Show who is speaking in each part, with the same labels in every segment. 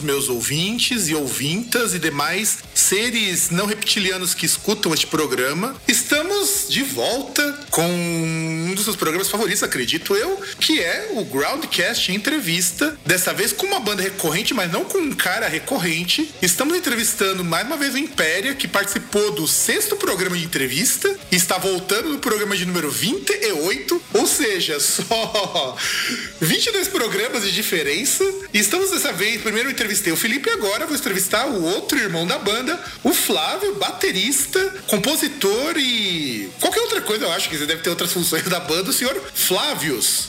Speaker 1: meus ouvintes e ouvintas e demais seres não reptilianos que escutam este programa. Estamos de volta com um dos seus programas favoritos, acredito eu, que é o Groundcast Entrevista. Dessa vez com uma banda recorrente, mas não com um cara recorrente. Estamos entrevistando mais uma vez o Impéria, que participou do sexto programa de entrevista e está voltando no programa de número 28, ou seja, só 22 programas de diferença. E estamos dessa vez, primeiro eu entrevistei o Felipe agora vou entrevistar o outro irmão da banda, o Flávio, baterista, compositor e qualquer outra coisa, eu acho que você deve ter outras funções da banda, o senhor Flávios.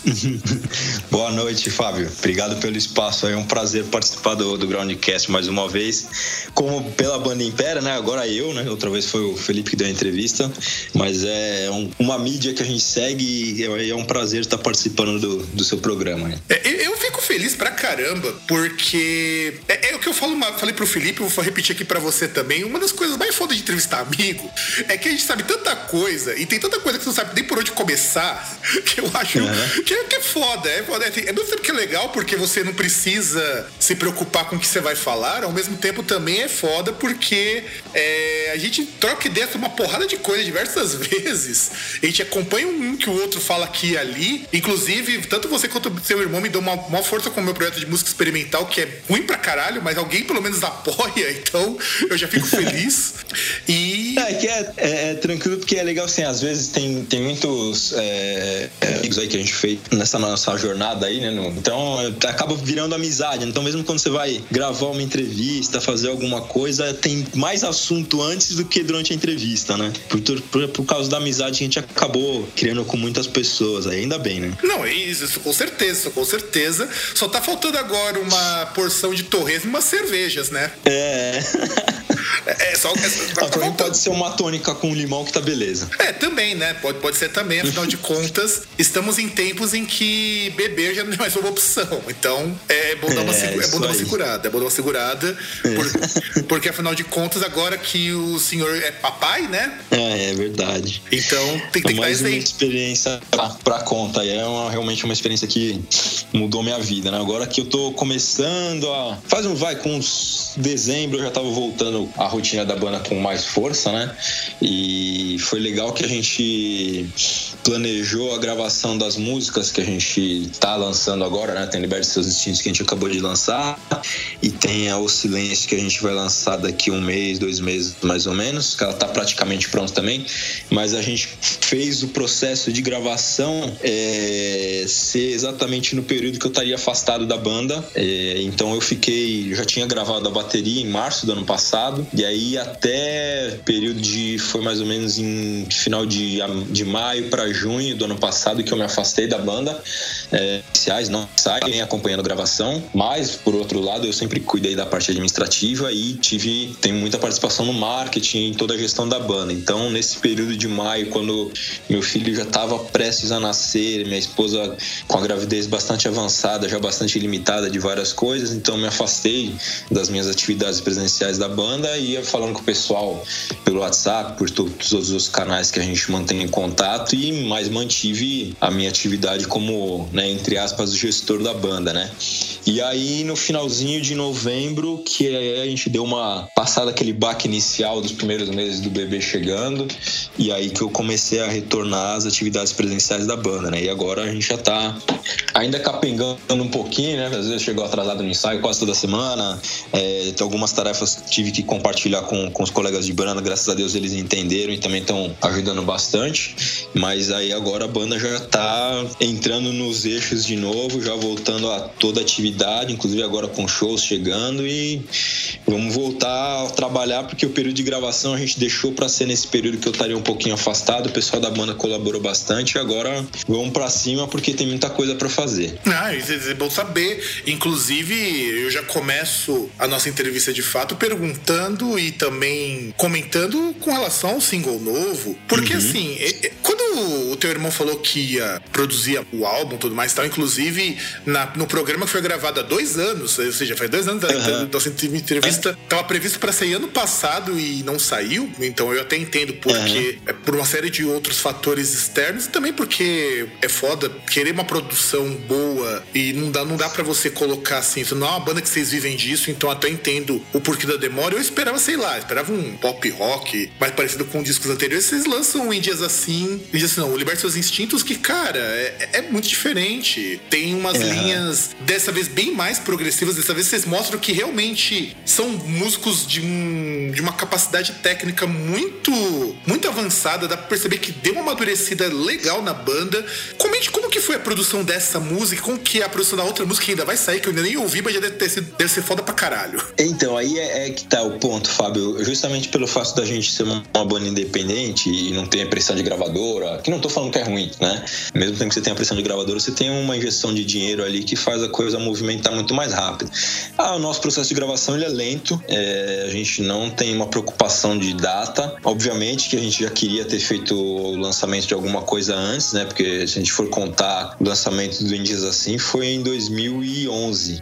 Speaker 2: Boa noite, Fábio. Obrigado pelo espaço. É um prazer participar do, do Groundcast mais uma vez. Como pela banda Impéria, né? Agora eu, né? Outra vez foi o Felipe que deu a entrevista. Mas é um, uma mídia que a gente segue e é, é um prazer estar participando do, do seu programa. Né?
Speaker 1: É, eu fico feliz pra caramba, porque é, é o que eu falo, falei pro Felipe, vou repetir aqui pra você também. Uma das coisas mais fodas de entrevistar amigo é que a gente sabe tanta coisa e tem tanta coisa que você não sabe nem por onde começar, que eu acho uhum. que, é, que, é foda. É foda. É, é mesmo tempo que é legal porque você não precisa se preocupar com o que você vai falar, ao mesmo tempo também é foda porque é, a gente troca ideia sobre uma porrada de coisa diversas vezes. A gente acompanha um que o outro fala aqui e ali. Inclusive, tanto você quanto seu irmão me dão uma, uma força com o meu projeto de música experimental, que é ruim pra caralho, mas alguém pelo menos apoia, então eu já fico feliz. E.
Speaker 2: É, que é, é, é, tranquilo porque é legal assim, às vezes tem, tem muitos é, é amigos aí que a gente fez nessa nossa jornada aí, né? No, então acaba virando amizade. Então, mesmo quando você vai gravar uma entrevista, fazer alguma coisa, tem mais assunto antes do que durante a entrevista, né? Por, por, por causa da amizade que a gente acabou criando com muitas pessoas, aí, ainda bem, né?
Speaker 1: Não, isso, com certeza, com certeza. Só tá faltando agora uma porção de torresmo e umas cervejas, né?
Speaker 2: É. É, é só. É, também pode ser uma tônica com limão que tá beleza.
Speaker 1: É, também, né? Pode, pode ser também, afinal de contas, estamos em tempos em que beber já não é mais uma opção. Então, é bom dar uma, é, é bom dar uma segurada. É bom dar uma segurada. Por, porque, afinal de contas, agora que o senhor é papai, né?
Speaker 2: É, é verdade.
Speaker 1: Então, tem, tem que
Speaker 2: mais dar uma experiência pra, pra conta. É uma, realmente uma experiência que mudou minha vida, né? Agora que eu tô começando a. Faz um vai, com uns dezembro eu já tava voltando a rotina da banda com mais força, né? E foi legal que a gente planejou a gravação das músicas que a gente tá lançando agora, né? Tem Liberte Seus Instintos que a gente acabou de lançar e tem a O Silêncio que a gente vai lançar daqui um mês, dois meses mais ou menos, que ela tá praticamente pronta também, mas a gente fez o processo de gravação é, ser exatamente no período que eu estaria afastado da banda, é, então eu fiquei, já tinha gravado a bateria em março do ano passado e aí até período de foi mais ou menos em final de, de maio para junho do ano passado que eu me afastei da banda. É, não saem acompanhando gravação, mas por outro lado eu sempre cuidei da parte administrativa e tive tenho muita participação no marketing em toda a gestão da banda. Então nesse período de maio, quando meu filho já estava prestes a nascer, minha esposa com a gravidez bastante avançada, já bastante limitada de várias coisas, então me afastei das minhas atividades presenciais da banda ia falando com o pessoal pelo WhatsApp, por todos os canais que a gente mantém em contato e mas mantive a minha atividade como, né, entre aspas, gestor da banda, né? E aí no finalzinho de novembro que a gente deu uma passada aquele baque inicial dos primeiros meses do bebê chegando e aí que eu comecei a retornar às atividades presenciais da banda, né? E agora a gente já tá ainda capengando um pouquinho, né? Às vezes chegou atrasado no ensaio quase toda semana, é, tem algumas tarefas que tive que compartilhar com, com os colegas de banda, graças a Deus eles entenderam e também estão ajudando bastante. Mas aí agora a banda já está entrando nos eixos de novo, já voltando a toda a atividade, inclusive agora com shows chegando e vamos voltar a trabalhar porque o período de gravação a gente deixou para ser nesse período que eu estaria um pouquinho afastado, o pessoal da banda colaborou bastante agora vamos para cima porque tem muita coisa para fazer.
Speaker 1: Ah, isso é bom saber. Inclusive, eu já começo a nossa entrevista de fato perguntando e também comentando com relação ao single novo, porque uhum. assim, quando o teu irmão falou que ia produzir o álbum tudo mais e tal, inclusive na, no programa que foi gravado há dois anos, ou seja, faz dois anos da, uhum. da nossa entrevista, estava previsto para sair ano passado e não saiu, então eu até entendo porque uhum. é por uma série de outros fatores externos e também porque é foda querer uma produção boa e não dá, não dá para você colocar assim, não é uma banda que vocês vivem disso, então até entendo o porquê da demora. Eu esperava, sei lá, esperava um pop rock mais parecido com discos anteriores. Vocês lançam em dias assim, em dias assim, não, o Liberte Seus Instintos, que, cara, é, é muito diferente. Tem umas é. linhas, dessa vez, bem mais progressivas. Dessa vez vocês mostram que realmente são músicos de, um, de uma capacidade técnica muito, muito avançada. Dá pra perceber que deu uma amadurecida legal na banda. Comente como que foi a produção dessa música, como que é a produção da outra música que ainda vai sair, que eu ainda nem ouvi, mas já deve, ter sido, deve ser foda pra caralho.
Speaker 2: Então, aí é, é, que tá o ponto, Fábio. Justamente pelo fato da gente ser uma, uma banda independente e não ter pressão de gravadora, que não tô falando que é ruim, né? Mesmo tempo que você tenha pressão de gravadora, você tem uma injeção de dinheiro ali que faz a coisa movimentar muito mais rápido. Ah, o nosso processo de gravação ele é lento, é, a gente não tem uma preocupação de data. Obviamente que a gente já queria ter feito o lançamento de alguma coisa antes, né? Porque se a gente for contar o lançamento do Indies assim, foi em 2011.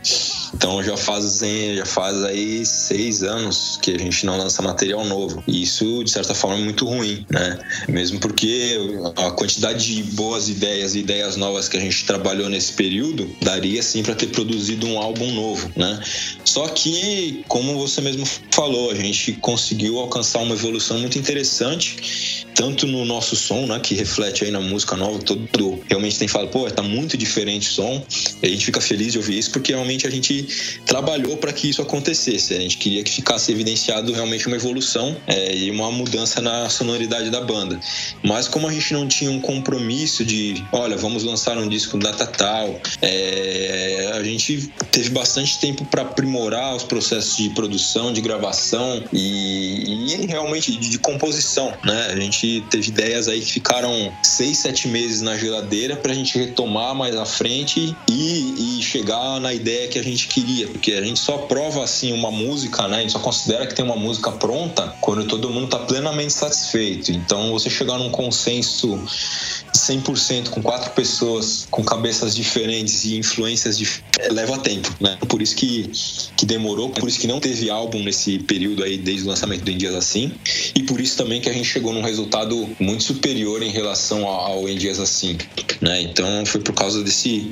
Speaker 2: Então já fazem, já faz aí seis anos que a gente não lança material novo. E isso, de certa forma, é muito ruim, né? Mesmo porque a quantidade de boas ideias e ideias novas que a gente trabalhou nesse período daria sim para ter produzido um álbum novo, né? Só que, como você mesmo falou, a gente conseguiu alcançar uma evolução muito interessante, tanto no nosso som, né, que reflete aí na música nova, todo realmente tem falado, pô, tá muito diferente o som. E a gente fica feliz de ouvir isso porque realmente a gente trabalhou para que isso acontecesse. A gente queria que ficasse evidenciado realmente uma evolução é, e uma mudança na sonoridade da banda. Mas como a gente não tinha um compromisso de, olha, vamos lançar um disco data tal, é, a gente teve bastante tempo para aprimorar os processos de produção, de gravação e, e realmente de, de, composição, né? A gente teve ideias aí que ficaram seis, sete meses na geladeira para gente retomar mais à frente e, e chegar na ideia que a gente queria, porque a gente só prova assim uma música, né? A gente só considera que tem uma música pronta quando todo mundo está plenamente satisfeito. Então, você chegar num consenso 100% com quatro pessoas com cabeças diferentes e influências diferentes leva tempo, né? Por isso que, que demorou, por isso que não teve álbum nesse período aí desde o lançamento do Em Dias Assim e por isso também que a gente chegou num resultado muito superior em relação ao Em Dias Assim, né? Então foi por causa desse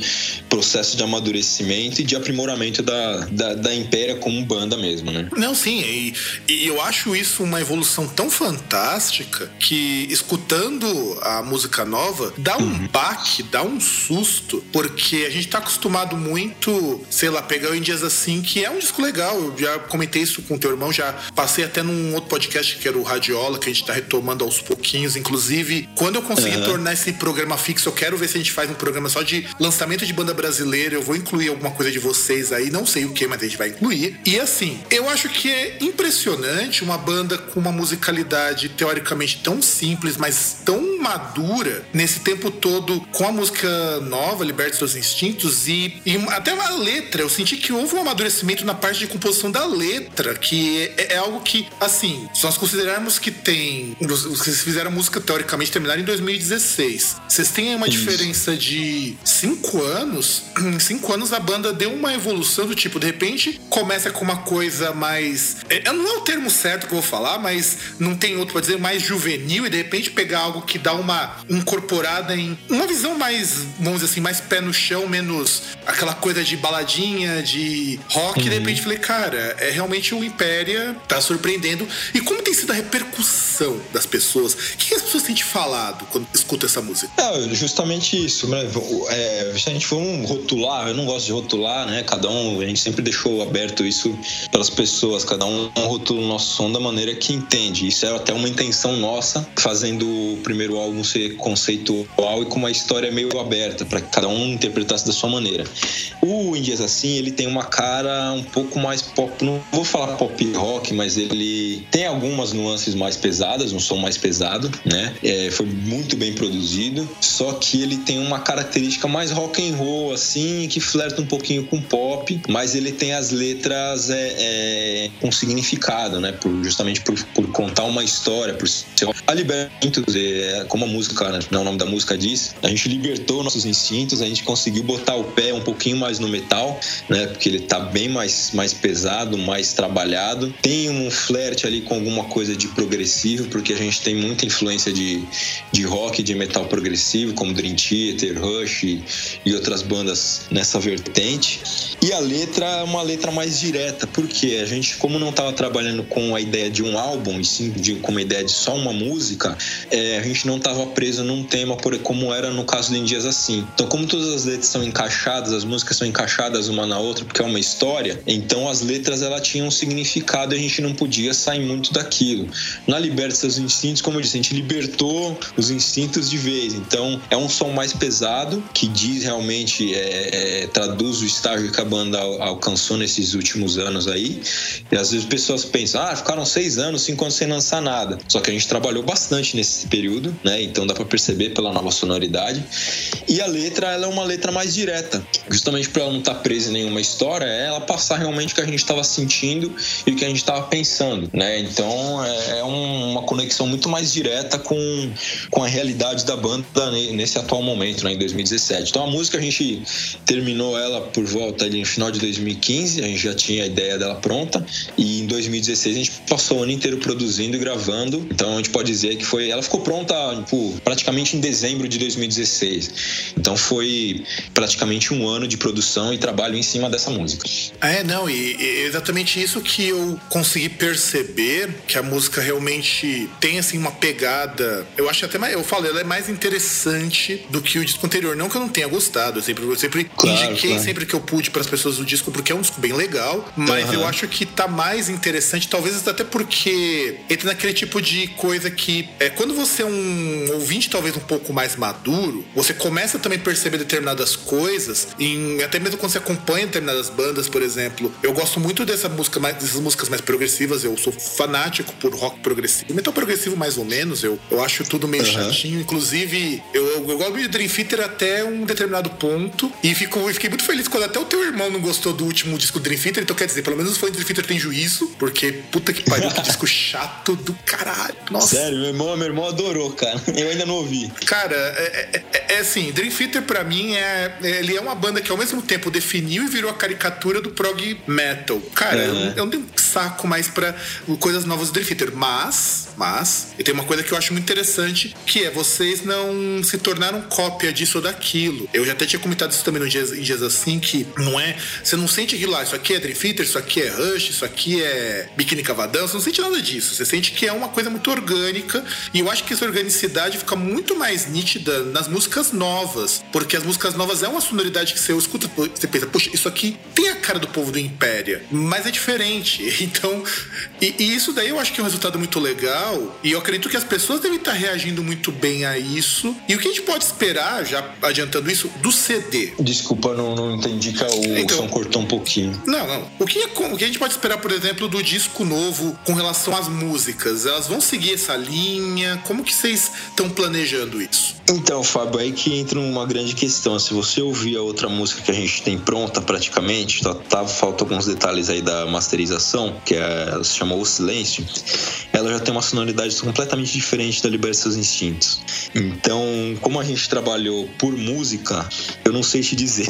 Speaker 2: processo de amadurecimento e de aprimoramento da, da, da Impéria como banda mesmo, né?
Speaker 1: Não, sim, e, e eu acho isso uma evolução tão fantástica que escutando a música nova dá um uhum. baque, dá um susto, porque a gente tá acostumado muito, sei lá, pegar o Em Dias Assim, que é um disco legal, eu já comentei isso com o teu irmão, já passei até num outro podcast que era o Radiola, que a gente tá retomando aos pouquinhos, inclusive, quando eu conseguir uhum. tornar esse programa fixo, eu quero ver se a gente faz um programa só de lançamento de banda brasileira, eu vou incluir alguma coisa de vocês aí, não sei o que, mas a gente vai incluir. E assim, eu acho que é impressionante uma banda com uma musicalidade teoricamente tão simples, mas tão madura nesse tempo todo com a música nova, Liberte Seus Instintos, e, e até a letra. Eu senti que houve um amadurecimento na parte de composição da letra, que é, é algo que, assim, se nós considerarmos que tem. Vocês fizeram música teoricamente terminar em 2016. Vocês têm uma Isso. diferença de cinco anos. Em cinco anos a banda deu uma evolução do tipo, de repente começa com uma coisa mais. É, não é o termo certo que eu vou falar, mas não tem outro pra dizer, mais juvenil, e de repente pegar algo que dá uma incorporada em uma visão mais, vamos dizer assim, mais pé no chão, menos aquela coisa de baladinha, de rock, uhum. e de repente falei, cara, é realmente o Impéria tá surpreendendo. E como tem sido a repercussão das pessoas? O que as pessoas têm te falado quando escutam essa música?
Speaker 2: É, justamente isso, né? É, se a gente for um rotular, eu não gosto de rotular, né? Cada um, a gente sempre deixou aberto isso pelas pessoas, cada um rotula o nosso som da maneira que entende. Isso é até uma intenção nossa, fazendo o primeiro álbum ser conceitual e com uma história meio aberta, para que cada um interpretasse da sua maneira. O Indias Assim, ele tem uma cara um pouco mais pop, não vou falar pop rock, mas ele tem algumas nuances mais pesadas, um som mais pesado, né? É, foi muito bem produzido, só que ele tem uma característica mais rock and roll, assim, que flerta um pouquinho com pop, mas ele tem as letras é, é, com significado, né? Por, justamente por, por contar uma história, por ser a Libertos, é, como a música, né? o nome da música diz, a gente libertou nossos instintos, a gente conseguiu botar o pé um pouquinho mais no metal, né? Porque ele tá bem mais, mais pesado, mais trabalhado. Tem um flerte ali com alguma coisa de progressivo, porque a gente tem muita influência de, de rock, de metal progressivo, como Dream Theater, Rush e, outras bandas nessa vertente. E a letra é uma letra mais direta, porque a gente, como não estava trabalhando com a ideia de um álbum, e sim de, com uma ideia de só uma música, é, a gente não estava preso num tema por, como era no caso de Em Dias Assim. Então, como todas as letras são encaixadas, as músicas são encaixadas uma na outra, porque é uma história, então as letras ela tinham um significado e a gente não podia sair muito daquilo. Na Liberta Seus Instintos, como eu disse, a gente libertou os instintos de vez. Então, é um som mais pesado, que diz realmente, é, é, traduz o estágio que a banda alcançou nesses últimos anos aí. E às vezes pessoas pensam, ah, ficaram seis anos, cinco anos sem lançar nada. Só que a gente trabalhou bastante nesse período, né? Então dá para perceber pela nova sonoridade. E a letra, ela é uma letra mais direta, justamente para ela não estar tá presa em nenhuma história, é ela passar realmente o que a gente estava sentindo e o que a gente estava pensando, né? Então é, é uma conexão muito mais direta com, com a realidade da banda nesse atual momento, né? Em 2017. Então a música a gente terminou ela por volta ali no final de 2015, a gente já tinha a ideia dela pronta e em 2016 a gente passou o ano inteiro produzindo e gravando. Então a gente pode dizer que foi, ela ficou pronta tipo, praticamente em dezembro de 2016. Então foi praticamente um ano de produção e trabalho em cima dessa música.
Speaker 1: É, não, e, e exatamente isso que eu consegui perceber que a música realmente tem assim uma pegada. Eu acho até mais, eu falo, ela é mais interessante do o disco anterior. Não que eu não tenha gostado, eu sempre, eu sempre claro, indiquei claro. sempre que eu pude para as pessoas o disco porque é um disco bem legal, mas uhum. eu acho que tá mais interessante, talvez até porque entra naquele tipo de coisa que é quando você é um ouvinte talvez um pouco mais maduro, você começa também a perceber determinadas coisas, em, até mesmo quando você acompanha determinadas bandas, por exemplo. Eu gosto muito dessa música mais, dessas músicas mais progressivas, eu sou fanático por rock progressivo. Metal progressivo mais ou menos, eu, eu acho tudo meio uhum. chatinho, inclusive eu, eu, eu, gosto de Dream Theater até um determinado ponto e fico, fiquei muito feliz quando até o teu irmão não gostou do último disco do Dream Theater, então quer dizer, pelo menos os fãs do Dream Theater têm juízo, porque puta que pariu, que disco chato do caralho. Nossa.
Speaker 2: Sério, meu irmão, meu irmão adorou, cara. Eu ainda não ouvi.
Speaker 1: Cara, é, é, é, é assim, Dream Theater pra mim é. Ele é uma banda que ao mesmo tempo definiu e virou a caricatura do prog metal. Cara, eu, eu não tenho saco mais pra coisas novas do Dream Theater, mas. Mas. E tem uma coisa que eu acho muito interessante, que é vocês não se tornaram cópia disso ou daquilo. Eu já até tinha comentado isso também no dias, em dias assim, que não é. Você não sente aquilo lá, isso aqui é Dream Theater, isso aqui é Rush, isso aqui é Biquíni Cavadão, você não sente nada disso. Você sente que é uma coisa muito orgânica. E eu acho que essa organicidade fica muito mais nítida nas músicas novas. Porque as músicas novas é uma sonoridade que você escuta, você pensa, puxa, isso aqui tem a cara do povo do Impéria, mas é diferente. Então, e, e isso daí eu acho que é um resultado muito legal. E eu acredito que as pessoas devem estar reagindo muito bem a isso. E o que a gente pode esperar, já adiantando isso, do CD?
Speaker 2: Desculpa, não, não entendi que o então, som cortou um pouquinho.
Speaker 1: Não, não. O que, o que a gente pode esperar, por exemplo, do disco novo com relação às músicas? Elas vão seguir essa linha? Como que vocês estão planejando isso?
Speaker 2: Então, Fábio, aí que entra uma grande questão. Se você ouvir a outra música que a gente tem pronta praticamente, tá, tá falta alguns detalhes aí da masterização, que é, se chama O Silêncio, ela já tem uma sonoridade completamente diferente da Liberte Seus Instintos. Então, como a gente trabalhou por música, eu não sei te dizer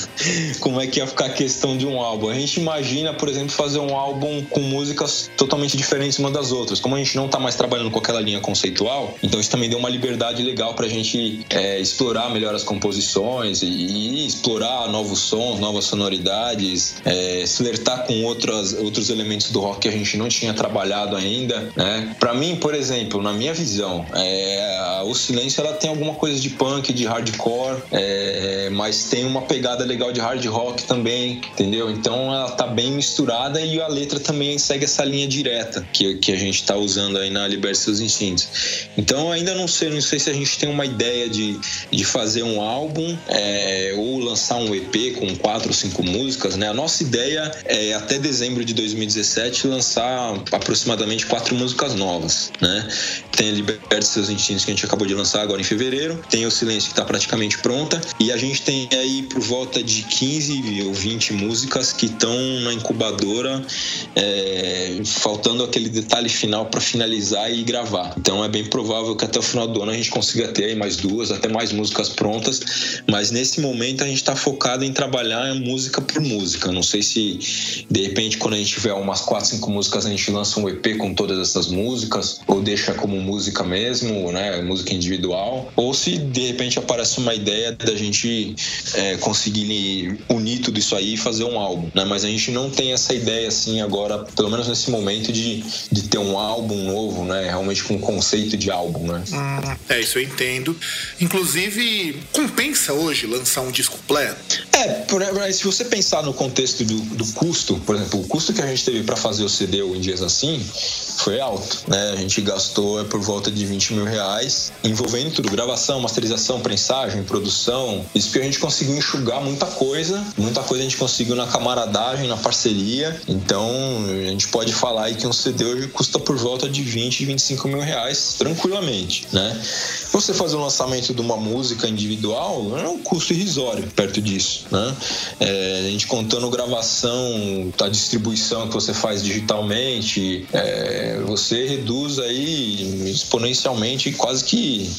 Speaker 2: como é que ia ficar a questão de um álbum. A gente imagina, por exemplo, fazer um álbum com músicas totalmente diferentes uma das outras. Como a gente não tá mais trabalhando com aquela linha conceitual, então isso também deu uma liberdade legal pra gente é, explorar melhor as composições e, e, explorar novos sons, novas sonoridades, é, flertar com outras, outros elementos do rock que a gente não tinha trabalhado ainda né? Para mim, por exemplo, na minha visão, é, o Silêncio ela tem alguma coisa de de hardcore, é, mas tem uma pegada legal de hard rock também, entendeu? Então ela tá bem misturada e a letra também segue essa linha direta que, que a gente tá usando aí na Liberte Seus Instintos. Então ainda não sei, não sei se a gente tem uma ideia de, de fazer um álbum é, ou lançar um EP com quatro ou cinco músicas, né? A nossa ideia é até dezembro de 2017 lançar aproximadamente quatro músicas novas, né? Tem a Liberte Seus Instintos que a gente acabou de lançar agora em fevereiro, tem o Silêncio que está praticamente pronta e a gente tem aí por volta de 15 ou 20 músicas que estão na incubadora, é, faltando aquele detalhe final para finalizar e gravar. Então é bem provável que até o final do ano a gente consiga ter aí mais duas, até mais músicas prontas, mas nesse momento a gente está focado em trabalhar música por música. Não sei se de repente quando a gente tiver umas 4, 5 músicas a gente lança um EP com todas essas músicas ou deixa como música mesmo, né, música individual, ou se de repente aparece uma ideia da gente é, conseguir unir tudo isso aí e fazer um álbum, né? Mas a gente não tem essa ideia assim agora, pelo menos nesse momento de, de ter um álbum novo, né? Realmente com um conceito de álbum, né?
Speaker 1: Hum, é, isso eu entendo. Inclusive, compensa hoje lançar um disco completo?
Speaker 2: É, se você pensar no contexto do, do custo, por exemplo, o custo que a gente teve para fazer o CD em dias assim foi alto, né? A gente gastou é, por volta de 20 mil reais, envolvendo tudo, gravação, masterização, prensagem, produção. Isso que a gente conseguiu enxugar muita coisa, muita coisa a gente conseguiu na camaradagem, na parceria. Então, a gente pode falar aí que um CD hoje custa por volta de 20, 25 mil reais tranquilamente, né? Você fazer o lançamento de uma música individual é um custo irrisório perto disso, né? É, a gente contando gravação, a distribuição que você faz digitalmente, é, você reduz aí exponencialmente quase que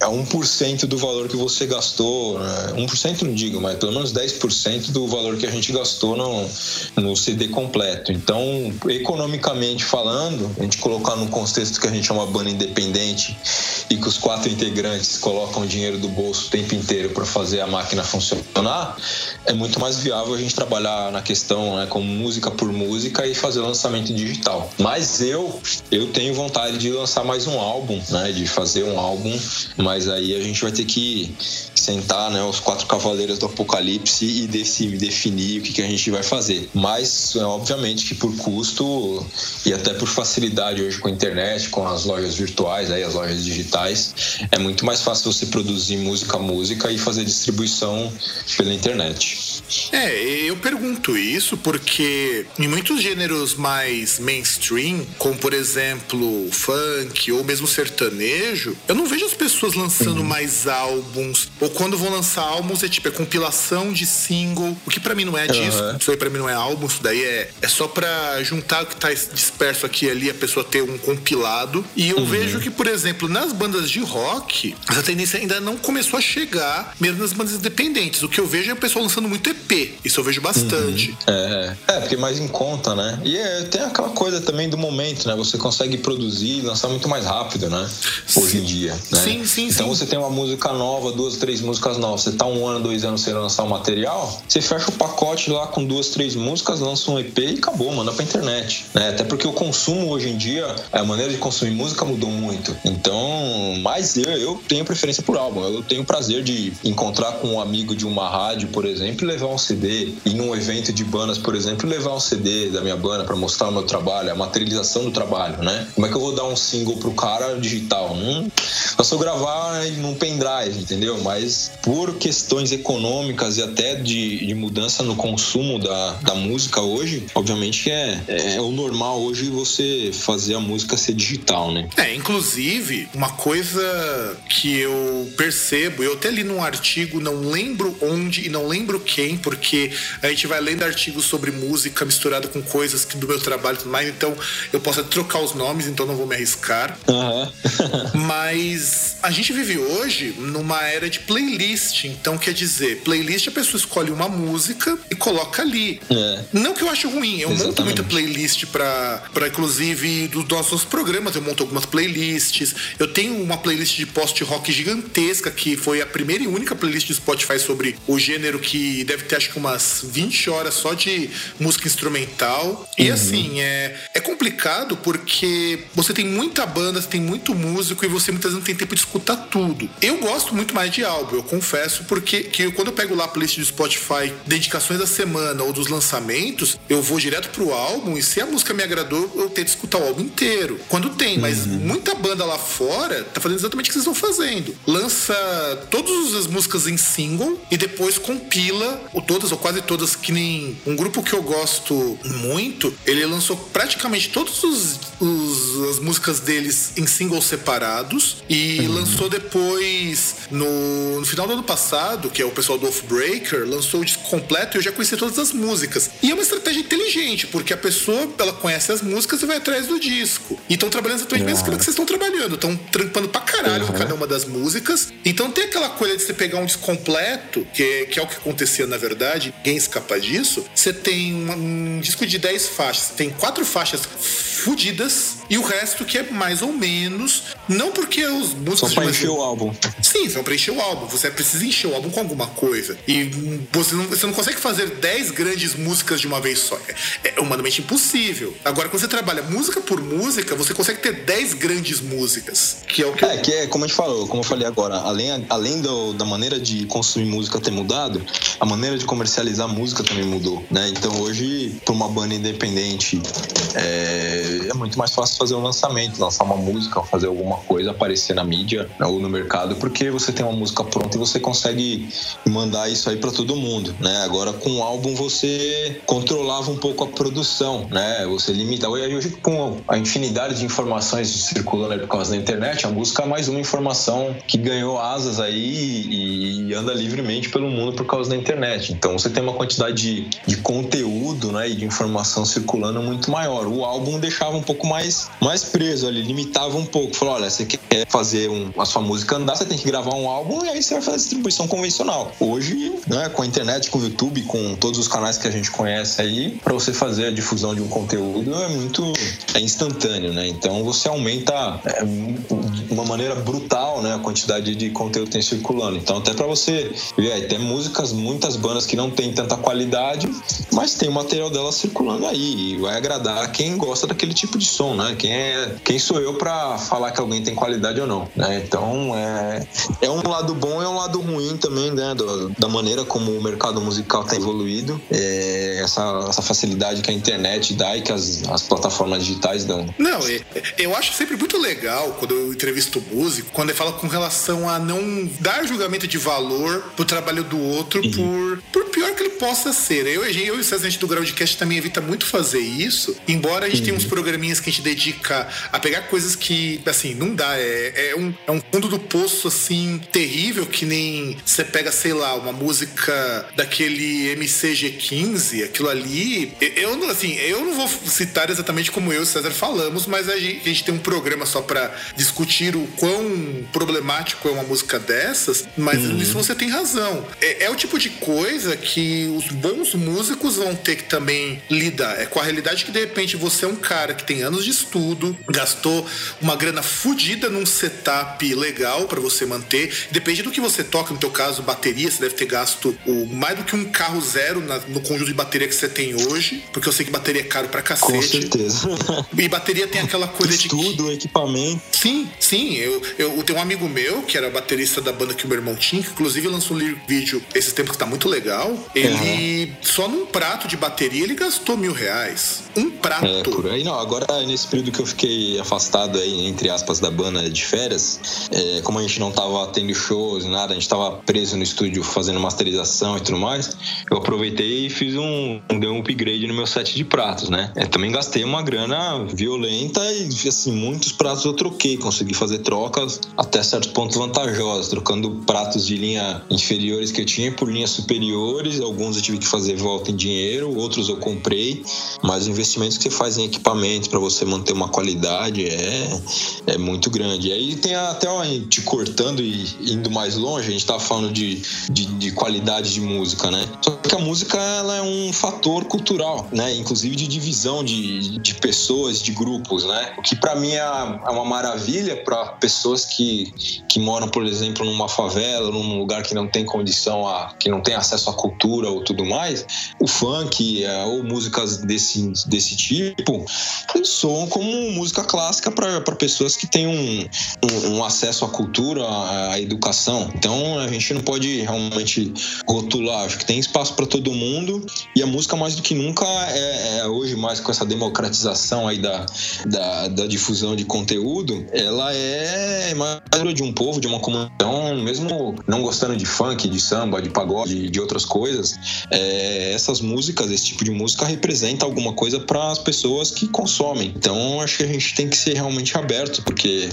Speaker 2: a 1% do valor que você gastou, né? 1% não digo, mas pelo menos 10% do valor que a gente gastou no, no CD completo. Então, economicamente falando, a gente colocar no contexto que a gente é uma banda independente e que os quatro integrantes colocam dinheiro do bolso o tempo inteiro para fazer a máquina funcionar, é muito mais viável a gente trabalhar na questão né, com música por música e fazer lançamento digital. Mas eu, eu tenho vontade de lançar mais um álbum, né, de fazer um álbum, mas aí a gente vai ter que sentar, né, os quatro cavaleiros do apocalipse e definir o que, que a gente vai fazer. Mas, é, obviamente, que por custo e até por facilidade hoje com a internet, com as lojas virtuais, aí, as lojas digitais, é muito mais fácil você produzir música a música e fazer distribuição pela internet.
Speaker 1: É, eu pergunto isso porque em muitos gêneros mais mainstream, como por exemplo funk ou mesmo sertanejo, eu não vejo as pessoas lançando uhum. mais álbuns. Ou quando vão lançar álbuns é tipo é compilação de single, o que para mim não é disco. Uhum. Isso aí pra mim não é álbum, isso daí é, é só pra juntar o que tá disperso aqui e ali, a pessoa ter um compilado. E eu uhum. vejo que, por exemplo, nas bandas de rock, essa tendência ainda não começou a chegar, mesmo nas bandas independentes. O que eu vejo é o pessoal lançando muito EP. Isso eu vejo bastante. Uhum.
Speaker 2: É, é, porque mais em conta, né? E é, tem aquela coisa também do momento, né? Você consegue produzir e lançar muito mais rápido, né? Hoje sim. em dia. Né?
Speaker 1: Sim, sim,
Speaker 2: Então
Speaker 1: sim.
Speaker 2: você tem uma música nova, duas, três músicas novas. Você tá um ano, dois anos sem lançar o material, você fecha o pacote lá com duas, três músicas, lança um EP e acabou, manda pra internet. Né? Até porque o consumo hoje em dia, a maneira de consumir música mudou muito. Então, mas eu, eu tenho preferência por álbum. Eu tenho prazer de encontrar com um amigo de uma rádio, por exemplo, e levar um CD. Ir num evento de bandas, por exemplo, levar um CD da minha banda para mostrar o meu trabalho, a materialização do trabalho, né? Como é que eu vou dar um single pro cara digital? Hum, só se eu gravar num pendrive, entendeu? Mas por questões econômicas e até de, de mudança no consumo da, da música hoje, obviamente que é, é o normal hoje você fazer a música ser digital, né?
Speaker 1: É, inclusive, uma coisa que eu percebo, eu até li num artigo, não lembro onde e não lembro quem, porque a gente vai lendo artigos sobre música misturado com coisas que do meu trabalho e tudo mais, então eu posso trocar os nomes, então não vou me arriscar.
Speaker 2: Uhum.
Speaker 1: Mas a gente vive hoje numa era de playlist, então quer dizer, playlist a pessoa escolhe uma música e coloca ali.
Speaker 2: É.
Speaker 1: Não que eu acho ruim, eu Exatamente. monto muita playlist para inclusive dos nossos programas, eu monto algumas playlists. Eu tenho uma playlist de post rock gigantesca que foi a primeira e única playlist do Spotify sobre o gênero que deve ter acho que umas 20 horas só de música instrumental. E uhum. assim, é, é complicado porque você tem muita banda, você tem muito músico e você muitas vezes não tem tempo de escutar tudo. Eu gosto muito mais de álbum, eu confesso, porque que quando eu pego lá a playlist do Spotify, dedicações da semana ou dos lançamentos, eu vou direto pro álbum e se a música me agradou, eu tento escutar o álbum inteiro. Quando tem, mas uhum. muita banda lá fora tá fazendo exatamente o que vocês estão fazendo. Lança todas as músicas em single e depois compila, todas ou quase todas, que nem um grupo que eu gosto muito, ele lançou praticamente todas as músicas deles em singles separados e uhum. lançou depois no, no, final do ano passado, que é o pessoal do Off-Breaker, lançou o disco completo e eu já conheci todas as músicas. E é uma estratégia inteligente, porque a pessoa ela conhece as músicas e vai atrás do disco. E estão trabalhando exatamente uhum. mesmo que vocês estão trabalhando, estão trampando pra caralho uhum. cada uma das músicas. Então tem aquela coisa de você pegar um disco completo, que, que é o que acontecia na verdade, ninguém escapa disso. Você tem um, um disco de 10 faixas, tem quatro faixas fodidas e o resto que é mais ou menos. Não porque os músicos.
Speaker 2: Só pra encher o álbum.
Speaker 1: Sim, só pra encher o álbum. Você precisa encher o álbum com alguma coisa. E você não, você não consegue fazer 10 grandes músicas de uma vez só. É, é humanamente impossível. Agora, quando você trabalha música por música, você consegue ter 10 grandes músicas. Que é o que.
Speaker 2: É, que é como a gente falou, como eu falei agora, além, além do, da maneira de consumir música ter mudado, a maneira de comercializar música também mudou, né? Então hoje, pra uma banda independente, é, é muito mais fácil fazer um lançamento, lançar uma música, fazer alguma coisa, aparecer na mídia ou no mercado, porque você tem uma música pronta e você consegue mandar isso aí para todo mundo, né? Agora com o álbum você controlava um pouco a produção, né? Você limita. Hoje com a infinidade de informações circulando por causa da internet, a música é mais uma informação que ganhou asas aí e anda livremente pelo mundo por causa da internet. Então você tem uma quantidade de, de conteúdo, né, e de informação circulando muito maior. O álbum deixava um pouco mais, mais preso ali, limitava um pouco. Falou, olha, você quer fazer um, a sua música andar, você tem que gravar um álbum e aí você vai fazer a distribuição convencional. Hoje, né, com a internet, com o YouTube, com todos os canais que a gente conhece aí, para você fazer a difusão de um conteúdo é muito é instantâneo, né? Então você aumenta é, de uma maneira brutal, né, a quantidade de conteúdo que tem circulando. Então até para você ver, tem músicas, muitas bandas que não tem tanta qualidade, mas tem o material delas circulando aí e vai agradar quem gosta daquele tipo de som, né? Quem é, quem sou eu para falar que alguém tem qualidade ou não, né? Então é, é um lado bom e é um lado ruim também, né? Do, da maneira como o mercado musical tem evoluído, é, essa, essa facilidade que a internet dá e que as, as plataformas digitais dão.
Speaker 1: Não, eu acho sempre muito legal quando eu entrevisto músico, quando ele fala com relação a não dar julgamento de valor pro trabalho do outro uhum. por, por pior que ele possa ser. Eu, eu e o César, a gente do Groundcast também evita muito fazer isso, embora a gente uhum. tenha uns programinhas que a gente dedica a pegar coisas que, assim, não dá. É, é, um, é um fundo do poço, assim, terrível, que nem você pega, sei lá, uma música daquele MCG15, aquilo ali. Eu, assim, eu não vou citar exatamente como eu e o César falamos, mas a gente, a gente tem um programa só para discutir o quão problemático é uma música dessas, mas uhum. nisso você tem razão. É, é, o tipo de coisa que os bons músicos vão ter que também lidar. É com a realidade que de repente você é um cara que tem anos de estudo, gastou uma grana fodida num setup legal para você manter. Depende do que você toca, no teu caso, bateria, você deve ter gasto o, mais do que um carro zero na, no conjunto de bateria que você tem hoje, porque eu sei que bateria é caro pra cacete. Com
Speaker 2: certeza.
Speaker 1: E bateria tem aquela coisa
Speaker 2: Estudo,
Speaker 1: de.
Speaker 2: Estudo, equipamento.
Speaker 1: Sim, sim. Eu, eu tenho um amigo meu que era baterista da banda que o meu irmão tinha, que inclusive lançou um vídeo esses tempos que tá muito legal. Ele, uhum. só num prato de bateria, ele gastou mil reais. Um prato.
Speaker 2: É, por aí não. Agora, nesse período que eu fiquei afastado aí, entre aspas, da banda de férias, é, como a gente não tava tendo shows, nada, a gente tava preso no estúdio fazendo masterização e tudo mais, eu aproveitei e fiz um, um upgrade no meu set de pratos, né? É, também gastei uma grana violenta e, assim, muitos pratos eu troquei, consegui fazer trocas até certos pontos vantajosos, trocando pratos de linha inferiores que eu tinha por linhas superiores, alguns eu tive que fazer volta em dinheiro, outros eu comprei, mas investimentos que você faz em equipamentos para você manter tem uma qualidade, é, é muito grande. E aí tem até ó, te cortando e indo mais longe, a gente tava falando de, de, de qualidade de música, né? Só que a música ela é um fator cultural, né? Inclusive de divisão de, de pessoas, de grupos, né? O que para mim é, é uma maravilha para pessoas que, que moram, por exemplo, numa favela, num lugar que não tem condição a que não tem acesso à cultura ou tudo mais, o funk é, ou músicas desse, desse tipo soam como música clássica para pessoas que têm um, um, um, acesso à cultura, à, educação. Então a gente não pode realmente rotular. Acho que tem espaço para todo mundo e a música mais do que nunca é, é, hoje mais com essa democratização aí da, da, da difusão de conteúdo, ela é mais de um povo, de uma comunidade, mesmo não gostando de funk, de samba, de pagode, de, de outras coisas, é, essas músicas, esse tipo de música representa alguma coisa para as pessoas que consomem. Então acho que a gente tem que ser realmente aberto, porque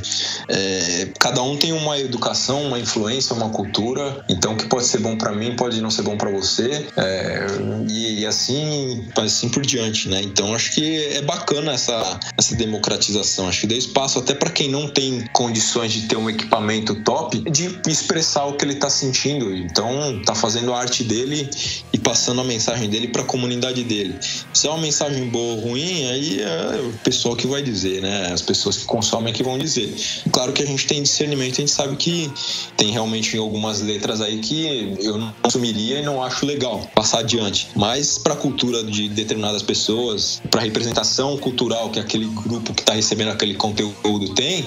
Speaker 2: é, cada um tem uma educação, uma influência, uma cultura. Então o que pode ser bom para mim pode não ser bom para você é, e, e, assim, assim por diante, né? Então acho que é bacana essa essa democratização. Acho que dá espaço até para quem não tem condições de ter um equipamento top de expressar o que ele está sentindo. Então tá fazendo a arte dele e passando a mensagem dele para a comunidade dele. Se é uma mensagem boa ou ruim, aí é o pessoal que vai dizer, né? As pessoas que consomem que vão dizer. Claro que a gente tem discernimento, a gente sabe que tem realmente algumas letras aí que eu não assumiria e não acho legal passar adiante. Mas para a cultura de determinadas pessoas, para a representação cultural que aquele grupo que está recebendo aquele conteúdo tem,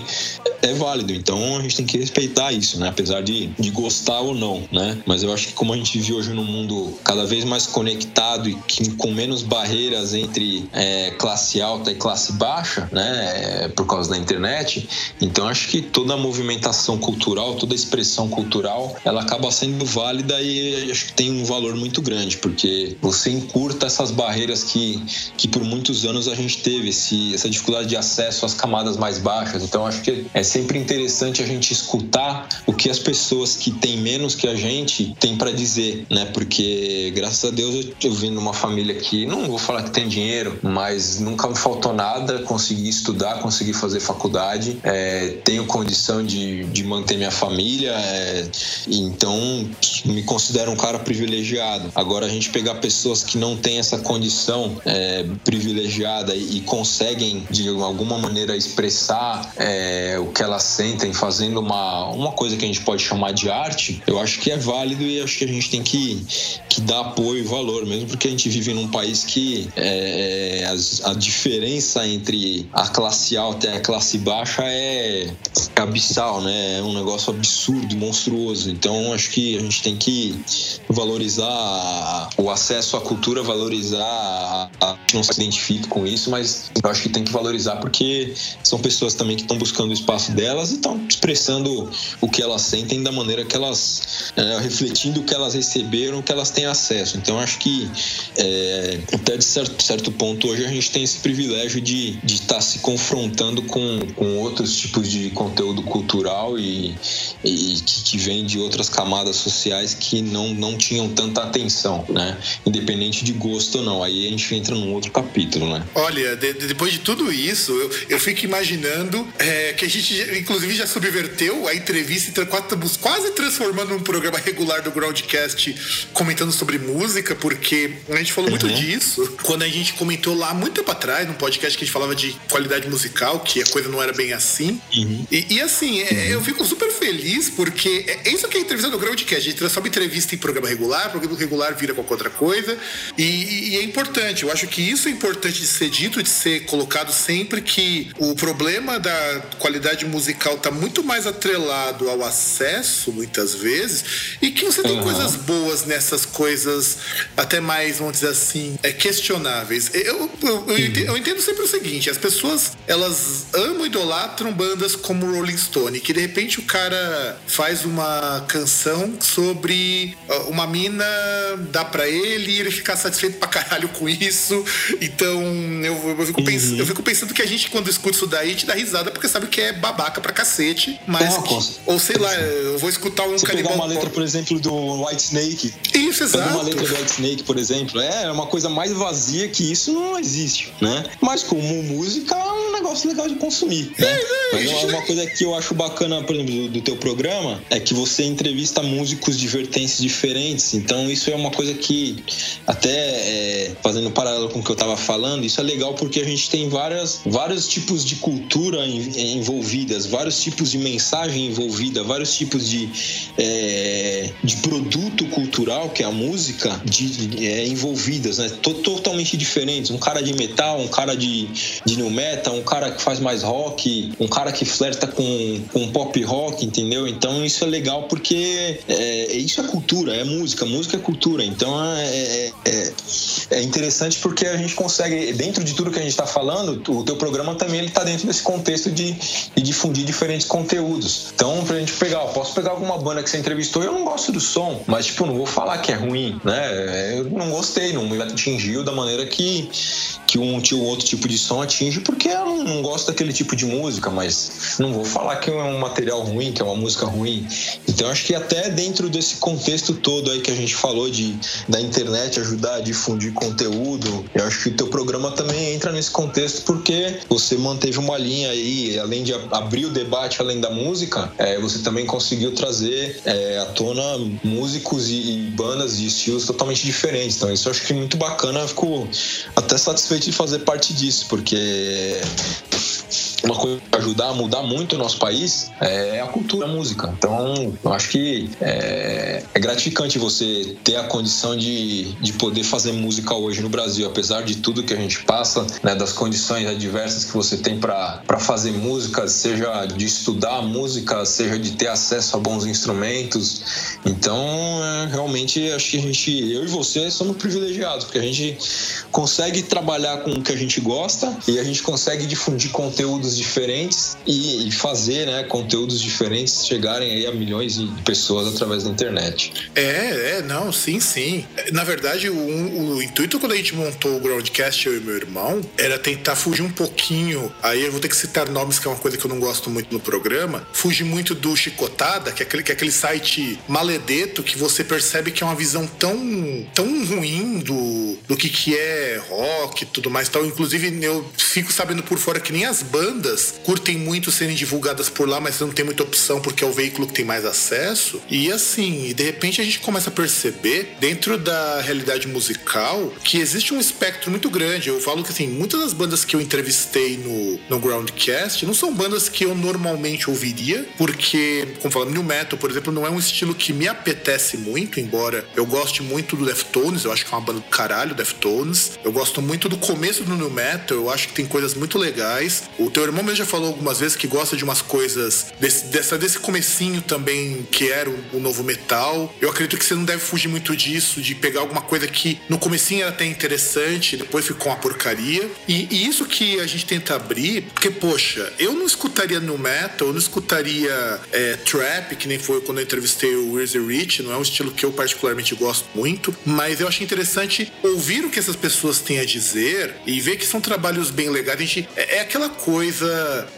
Speaker 2: é válido. Então a gente tem que respeitar isso, né? Apesar de, de gostar ou não, né? Mas eu acho que como a gente vive hoje num mundo cada vez mais conectado e que, com menos barreiras entre é, classe alta e classe baixa, né? É, por causa da internet, então acho que toda a movimentação cultural, toda a expressão cultural, ela acaba sendo válida e acho que tem um valor muito grande, porque você encurta essas barreiras que, que por muitos anos a gente teve, esse, essa dificuldade de acesso às camadas mais baixas. Então acho que é sempre interessante a gente escutar o que as pessoas que têm menos que a gente têm para dizer, né? Porque graças a Deus eu, vim numa família que não vou falar que tem dinheiro, mas nunca me faltou nada, consegui estudar, consegui fazer faculdade, é, tenho condição de, de manter minha família, é, então me considero um cara privilegiado. Agora a gente pegar pessoas que não têm essa condição é, privilegiada e, e, conseguem de alguma maneira expressar é, o que elas sentem fazendo uma, uma coisa que a gente pode chamar de arte, eu acho que é válido e acho que a gente tem que, que dar apoio e valor, mesmo porque a gente vive num país que é, a, a, diferença entre a classe alta e a classe baixa é abissal, né? É um negócio absurdo, monstruoso. Então acho que a gente tem que valorizar o acesso à cultura, valorizar a gente não se identifica com isso, mas eu acho que tem que valorizar porque são pessoas também que estão buscando o espaço delas e estão expressando o que elas sentem da maneira que elas é, refletindo o que elas receberam, o que elas têm acesso. Então acho que é, até de certo, certo ponto hoje a gente tem esse privilégio de estar tá se confrontando com, com outros tipos de conteúdo cultural e, e que, que vem de outras camadas sociais que não, não tinham tanta atenção, né? Independente de gosto ou não. Aí a gente entra num outro capítulo, né?
Speaker 1: Olha, de, depois de tudo isso, eu, eu fico imaginando é, que a gente, inclusive, já subverteu a entrevista estamos quase transformando num programa regular do Groundcast comentando sobre música, porque a gente falou uhum. muito disso quando a gente comentou lá muito tempo atrás, num podcast que a gente falava de qualidade musical, que a coisa não era bem assim. Uhum. E, e, assim, é, uhum. eu fico super feliz porque é, é isso que é a entrevista do Groundcast. A gente transforma entrevista em programa regular, programa regular vira qualquer outra coisa. E, e é importante, eu acho que isso é importante de ser dito, de ser colocado sempre que o problema da qualidade musical está muito mais atrelado ao acesso, muitas vezes, e que você tem uhum. coisas boas nessas coisas até mais, vamos dizer assim, é, questionáveis. Eu, eu, eu, uhum. entendo, eu entendo sempre o seguinte: as pessoas elas amam e idolatram bandas como Rolling Stone, que de repente o cara faz uma canção sobre uma mina dá para ele e ele ficar satisfeito pra caralho com isso. Então eu, eu, fico, uhum. pens, eu fico pensando que a gente, quando escuta isso daí, te dá risada porque sabe que é babaca pra cacete. Mas. que, ou sei lá, eu vou escutar um
Speaker 2: Você pegar uma letra, por exemplo, do White Snake.
Speaker 1: Isso, exato.
Speaker 2: uma letra do White Snake, por exemplo, é uma coisa mais vazia que isso não existe, né? Mas como música é um negócio legal de consumir, né? Mas uma, coisa que eu acho bacana, por exemplo, do, do teu programa é que você entrevista músicos de vertentes diferentes. Então isso é uma coisa que até é, fazendo um paralelo com o que eu estava falando, isso é legal porque a gente tem várias, vários tipos de cultura envolvidas, vários tipos de mensagem envolvida, vários tipos de, é, de produto cultural que é a música de, é, envolvidas, né? Totalmente diferentes. Um cara de metal, um cara de, de new metal, um cara que faz mais rock, um cara que flerta com, com pop rock, entendeu? Então isso é legal porque é, isso é cultura, é música, música é cultura. Então é, é, é, é interessante porque a gente consegue, dentro de tudo que a gente está falando, o teu programa também ele está dentro desse contexto de, de difundir diferentes conteúdos. Então, pra gente pegar, eu posso pegar alguma banda que você entrevistou eu não gosto do som, mas tipo, não vou falar que é ruim, né? Eu não gostei, não me atingiu da maneira que, que um, um outro tipo de som atinge, porque eu não, gosto daquele tipo de música, mas não vou falar que é um material ruim, que é uma música ruim. Então, acho que até dentro desse contexto todo aí que a gente falou de da internet ajudar a difundir conteúdo, eu acho que o teu programa também entra nesse contexto porque você manteve uma linha aí, além de abrir o debate além da música, é, você também conseguiu trazer é, à tona músicos e, e, bandas de estilos totalmente diferentes. Então isso eu acho que é muito bacana, eu fico até satisfeito de fazer parte disso, porque eh, uma coisa que ajudar a mudar muito o nosso país é a cultura, a música. Então, eu acho que é, é gratificante você ter a condição de, de poder fazer música hoje no Brasil, apesar de tudo que a gente passa, né, das condições adversas que você tem para fazer música, seja de estudar música, seja de ter acesso a bons instrumentos. Então, é, realmente, acho que a gente, eu e você, somos privilegiados, porque a gente consegue trabalhar com o que a gente gosta e a gente consegue difundir conteúdos diferentes e, fazer né, conteúdos diferentes chegarem aí a milhões de pessoas através da internet.
Speaker 1: É, é, não, sim, sim. Na verdade, o, o intuito quando a gente montou o Groundcast, eu e meu irmão, era tentar fugir um pouquinho. Aí eu vou ter que citar nomes, que é uma coisa que eu não gosto muito no programa. Fugir muito do Chicotada, que é aquele, que é aquele site maledeto que você percebe que é uma visão tão, tão ruim do, do que, que é rock e tudo mais tal. Inclusive, eu fico sabendo por fora que nem as bandas bandas curtem muito serem divulgadas por lá, mas não tem muita opção porque é o veículo que tem mais acesso. E assim, de repente a gente começa a perceber, dentro da realidade musical, que existe um espectro muito grande. Eu falo que assim, muitas das bandas que eu entrevistei no, no Groundcast não são bandas que eu normalmente ouviria, porque, como falando, New Metal, por exemplo, não é um estilo que me apetece muito, embora eu goste muito do Deftones, eu acho que é uma banda do caralho, Deftones. Eu gosto muito do começo do New Metal, eu acho que tem coisas muito legais. O teu irmão mesmo já falou algumas vezes que gosta de umas coisas desse, dessa, desse comecinho também que era o, o, novo metal. Eu acredito que você não deve fugir muito disso, de pegar alguma coisa que no comecinho era até interessante, depois ficou uma porcaria. E, e isso que a gente tenta abrir, porque, poxa, eu não escutaria no metal, eu não escutaria é, trap, que nem foi quando eu entrevistei o Where's Rich, não é um estilo que eu particularmente gosto muito, mas eu achei interessante ouvir o que essas pessoas têm a dizer e ver que são trabalhos bem legais. A gente, é, é aquela coisa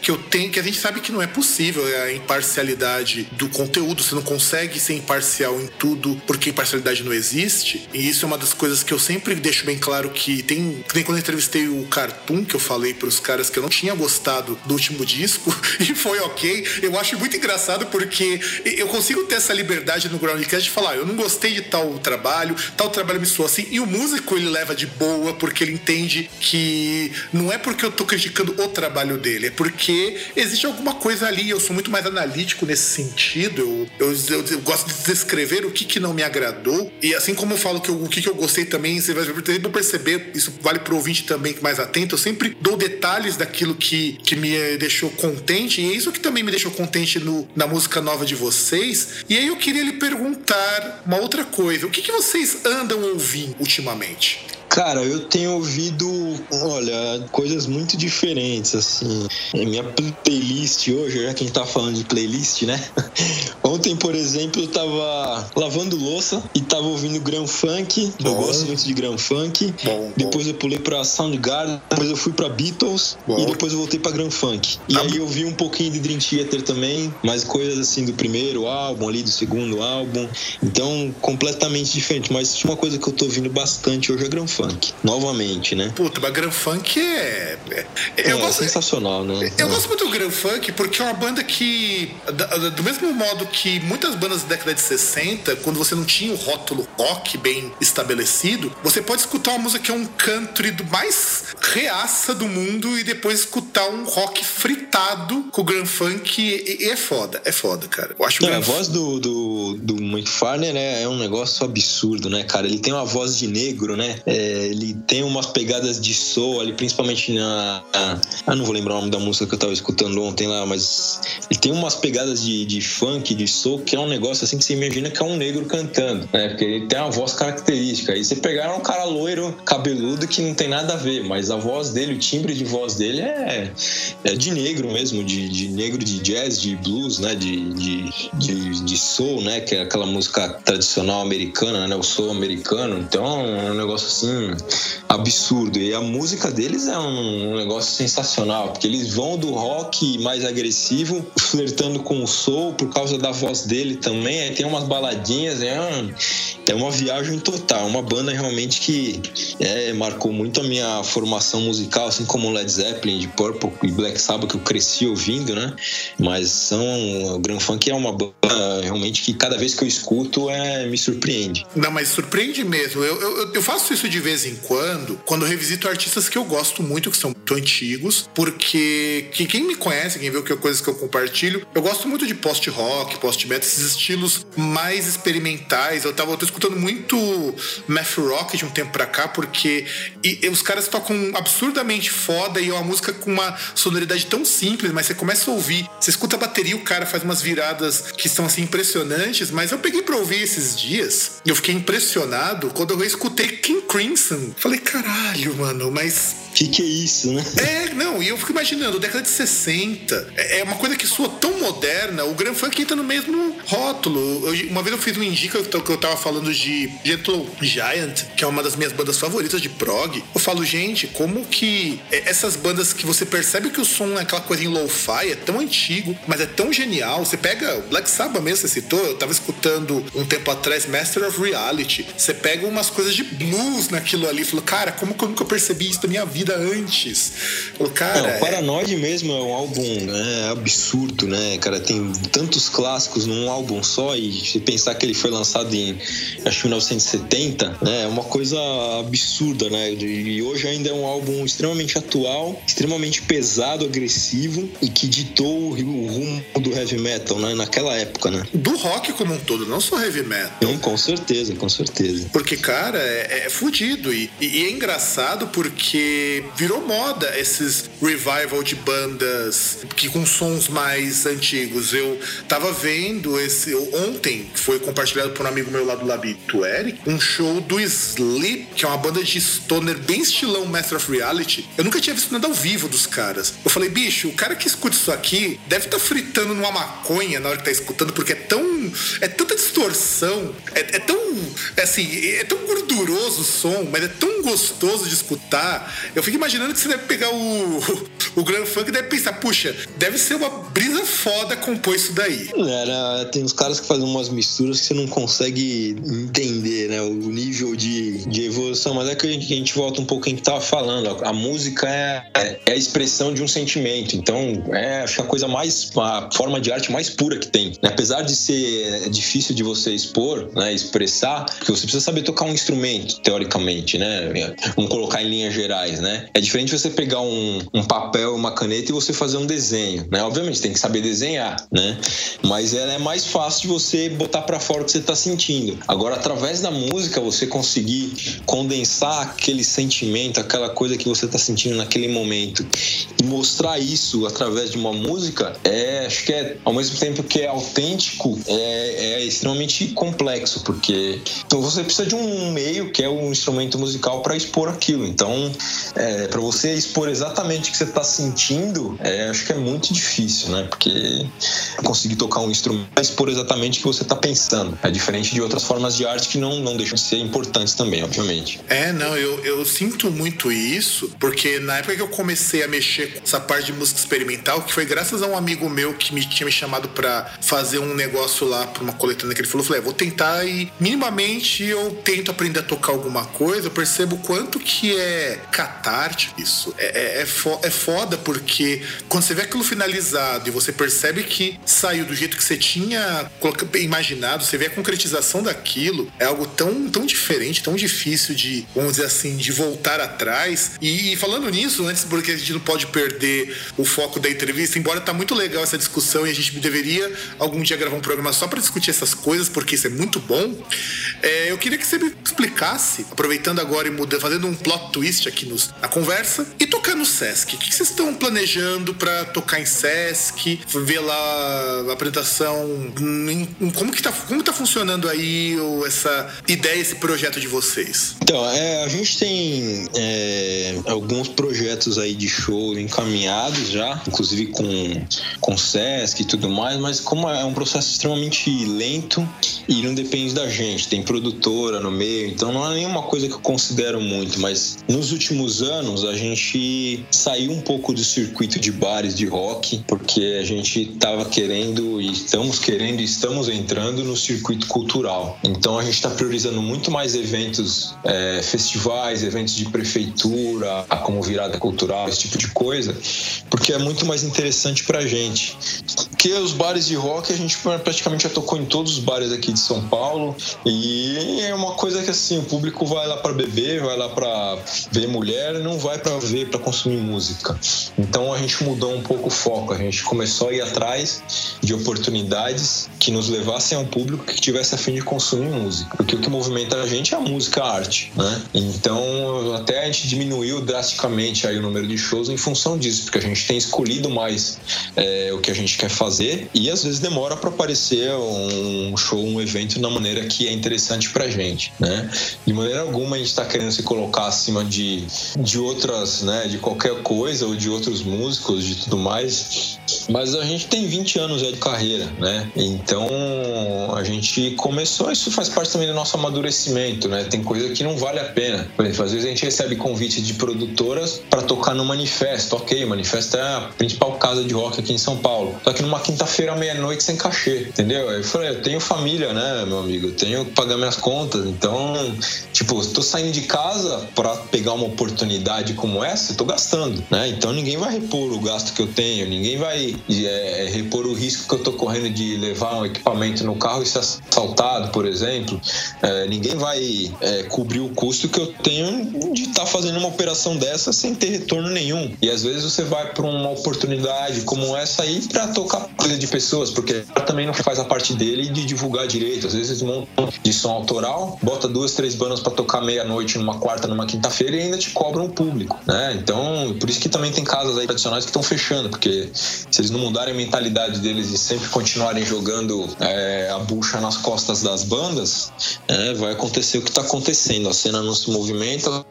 Speaker 1: que eu tenho, que a gente sabe que não é possível, é a imparcialidade do conteúdo. Você não consegue ser imparcial em tudo porque imparcialidade não existe. E isso é uma das coisas que eu sempre deixo bem claro que tem. tem quando eu entrevistei o Cartoon, que eu falei para os caras que eu não tinha gostado do último disco, e foi ok. Eu acho muito engraçado porque eu consigo ter essa liberdade no Groundcast de falar, eu não gostei de tal trabalho, tal trabalho me soou assim. E o músico ele leva de boa porque ele entende que não é porque eu tô criticando o trabalho dele, é porque existe alguma coisa ali. Eu sou muito mais analítico nesse sentido. Eu, eu, eu, eu gosto de descrever o que, que não me agradou. E assim como eu falo que eu, o que, que eu gostei também, você vai perceber, isso vale pro ouvinte também mais atento. Eu sempre dou detalhes daquilo que, que me deixou contente. E é isso que também me deixou contente no, na música nova de vocês. E aí eu queria lhe perguntar uma outra coisa. O que, que vocês andam ouvindo ultimamente?
Speaker 2: Cara, eu tenho ouvido, olha, coisas muito diferentes, assim. Minha playlist hoje, já que a gente tá falando de playlist, né? Ontem, por exemplo, eu tava lavando louça e tava ouvindo Grand Funk. Bom. Eu gosto muito de Grand Funk. Bom, depois bom. eu pulei pra Soundgarden, depois eu fui pra Beatles e depois eu voltei pra Grand Funk. E ah, aí eu vi um pouquinho de Dream Theater também, mas coisas assim do primeiro álbum ali, do segundo álbum. Então, completamente diferente. Mas uma coisa que eu tô ouvindo bastante hoje é Grand Funk Funk. Novamente, né?
Speaker 1: Puta, mas Grand Funk é. é,
Speaker 2: é, gosto, sensacional, né?
Speaker 1: Eu gosto muito do Grand Funk porque é uma banda que. Do mesmo modo que muitas bandas da década de 60, quando você não tinha o rótulo rock bem estabelecido, você pode escutar uma música que é um country do mais reaça do mundo e depois escutar um rock fritado com o Grand Funk e, e é foda, é foda, cara. Eu acho
Speaker 2: não, a voz do, do, do McFarlane né, é um negócio absurdo, né, cara? Ele tem uma voz de negro, né? É, ele tem umas pegadas de soul ali, principalmente na. Ah, não vou lembrar o nome da música que eu tava escutando ontem lá, mas ele tem umas pegadas de, de funk, de soul, que é um negócio assim que você imagina que é um negro cantando, né? Porque ele tem uma voz característica. Aí você pegar um cara loiro, cabeludo, que não tem nada a ver, mas a voz dele, o timbre de voz dele é, é de negro mesmo, de, de negro de jazz, de blues, né? De, de, de, de soul, né? Que é aquela música tradicional americana, né? O soul americano. Então é um negócio assim absurdo. E a música deles é um, negócio sensacional, porque eles vão do rock mais agressivo, flertando com o soul por causa da voz dele também. Aí tem umas baladinhas, é, uma, é uma viagem total. Uma banda realmente que é, marcou muito a minha formação musical, assim como Led Zeppelin, de Purple e Black Sabbath, que eu cresci ouvindo, né? Mas são. O Grand Funk é uma banda realmente que cada vez que eu escuto é, me surpreende.
Speaker 1: Não, mas surpreende mesmo. Eu, eu, eu faço isso de vez em quando, quando revisito artistas que eu gosto muito, que são muito antigos, porque quem me conhece, quem o que coisas que eu compartilho, eu gosto muito de post-rock, post-metal, esses estilos mais experimentais. Eu tava eu tô escutando muito math rock de um tempo pra cá, porque e, e os caras tocam absurdamente foda e é uma música com uma sonoridade tão simples, mas você começa a ouvir, você escuta a bateria, o cara faz umas viradas que são assim impressionantes, mas eu peguei pra ouvir esses dias e eu fiquei impressionado quando eu escutei King Crimson. Falei, caralho, mano, mas
Speaker 2: que que é isso, né?
Speaker 1: É, não, e eu fico imaginando, década de 60, é, é uma coisa que soa tão moderna, o Grand Funk entra no mesmo rótulo. Eu, uma vez eu fiz um indica que eu tava falando de Gentle Giant, que é uma das minhas bandas favoritas de prog. Eu falo, gente, como que essas bandas que você percebe que o som é aquela coisa em lo-fi, é tão antigo, mas é tão genial. Você pega Black Sabbath mesmo, você citou, eu tava escutando um tempo atrás Master of Reality. Você pega umas coisas de blues naquilo ali, falou, cara, como que eu nunca percebi isso na minha vida? Vida antes. O cara.
Speaker 2: Não, Paranoid é... mesmo é um álbum né, absurdo, né? Cara, tem tantos clássicos num álbum só e se pensar que ele foi lançado em acho 1970, né? É uma coisa absurda, né? E hoje ainda é um álbum extremamente atual, extremamente pesado, agressivo e que ditou o rumo do heavy metal, né? Naquela época, né?
Speaker 1: Do rock como um todo, não só heavy metal.
Speaker 2: Não, com certeza, com certeza.
Speaker 1: Porque, cara, é, é fudido. E, e é engraçado porque virou moda esses revival de bandas que com sons mais antigos. Eu tava vendo esse ontem, que foi compartilhado por um amigo meu lá do Labito, Eric, um show do Sleep, que é uma banda de stoner bem estilão Master of Reality. Eu nunca tinha visto nada ao vivo dos caras. Eu falei, bicho, o cara que escuta isso aqui deve estar tá fritando numa maconha na hora que tá escutando, porque é tão. é tanta distorção, é, é tão. É assim, é tão gorduroso o som, mas é tão gostoso de escutar. Eu eu fico imaginando que você deve pegar o, o Grand Funk deve pensar, puxa, deve ser uma brisa foda compor isso daí.
Speaker 2: Era, tem uns caras que fazem umas misturas que você não consegue entender, né? O nível de, de evolução. Mas é que a gente, a gente volta um pouco em que tava falando. A música é, é a expressão de um sentimento. Então, é acho que a coisa mais. a forma de arte mais pura que tem. Né? Apesar de ser difícil de você expor, né? Expressar, porque você precisa saber tocar um instrumento, teoricamente, né? Vamos colocar em linhas gerais, né? Né? É diferente você pegar um, um papel, uma caneta e você fazer um desenho, né? Obviamente tem que saber desenhar, né? Mas ela é mais fácil de você botar para fora o que você tá sentindo. Agora, através da música, você conseguir condensar aquele sentimento, aquela coisa que você tá sentindo naquele momento e mostrar isso através de uma música, é, acho que é, ao mesmo tempo que é autêntico, é, é extremamente complexo, porque então você precisa de um meio que é um instrumento musical para expor aquilo. Então, é, para você expor exatamente o que você está sentindo, é, acho que é muito difícil, né? Porque conseguir tocar um instrumento é expor exatamente o que você está pensando. É diferente de outras formas de arte que não, não deixam de ser importantes também, obviamente.
Speaker 1: É, não, eu, eu sinto muito isso, porque na época que eu comecei a mexer com essa parte de música experimental, que foi graças a um amigo meu que me tinha me chamado para fazer um negócio lá para uma coletânea que ele falou, falei, é, vou tentar e minimamente eu tento aprender a tocar alguma coisa, eu percebo quanto que é catártico isso. É, é, é, fo é foda porque quando você vê aquilo finalizado e você percebe que saiu do jeito que você tinha imaginado, você vê a concretização daquilo, é algo tão, tão diferente, tão difícil de, vamos dizer assim, de voltar atrás. E, e falando nisso, antes, porque a gente não pode perder o foco da entrevista, embora tá muito legal essa discussão e a gente deveria algum dia gravar um programa só para discutir essas coisas, porque isso é muito bom. É, eu queria que você me explicasse, aproveitando agora e mudando, fazendo um plot twist aqui nos, na conversa, e tocar no Sesc. O que vocês estão planejando para tocar em Sesc? Ver lá a apresentação. Como que tá, como tá funcionando aí essa ideia, esse projeto de vocês?
Speaker 2: Então, é, a gente tem é, alguns projetos aí de show encaminhados já, inclusive com, com Sesc e tudo mais, mas como é um processo extremamente lento e não depende da gente, tem produtora no meio, então não é nenhuma coisa que eu considero muito, mas nos últimos anos a gente saiu um pouco do circuito de bares de rock, porque a gente estava querendo e estamos querendo e estamos entrando no circuito cultural. Então a gente está priorizando muito mais eventos, é, festivais, eventos de prefeitura, como virada cultural, esse tipo de coisa, porque é muito mais interessante para a gente. Porque os bares de rock a gente praticamente já tocou em todos os bares aqui de São Paulo e é uma coisa que assim o público vai lá para beber, vai lá para ver mulher, não vai para ver para consumir música. Então a gente mudou um pouco o foco, a gente começou a ir atrás de oportunidades que nos levassem a um público que tivesse a fim de consumir música, porque o que movimenta a gente é a música, a arte, né? Então até a gente diminuiu drasticamente aí o número de shows em função disso, porque a gente tem escolhido mais é, o que a gente quer fazer e às vezes demora para aparecer um show, um evento na maneira que é interessante pra gente, né? De maneira alguma a gente está querendo se colocar acima de, de outras, né, de qualquer coisa ou de outros músicos, de tudo mais, mas a gente tem 20 anos de carreira, né? Então a gente começou, isso faz parte também do nosso amadurecimento, né? Tem coisa que não vale a pena. Por exemplo, às vezes a gente recebe convite de produtoras para tocar no Manifesto. Ok, Manifesto é a principal casa de rock aqui em São Paulo. Só que numa quinta-feira, meia-noite, sem cachê, entendeu? Aí eu falei, eu tenho família, né, meu amigo? Eu tenho que pagar minhas contas. Então, tipo, estou saindo de casa para pegar uma oportunidade como essa, eu tô gastando, né? Então ninguém vai repor o gasto que eu tenho, ninguém vai é, repor o risco que eu tô correndo de levar um equipamento no carro e ser assaltado, por exemplo. É, ninguém vai é, cobrir o custo que eu tenho de estar tá fazendo uma operação dessa sem ter retorno nenhum. E às vezes você vai para uma oportunidade como essa aí para tocar coisa de pessoas, porque também não faz a parte dele de divulgar direito. Às vezes montam de som autoral, bota duas, três bandas para tocar meia-noite numa quarta, numa quinta-feira e ainda te cobram o público, né? Então, por isso que também tem casas aí tradicionais que estão fechando, porque se eles não mudarem a mentalidade deles e sempre continuarem jogando é, a bucha nas costas das bandas, é, vai acontecer o que está acontecendo. A cena não se movimenta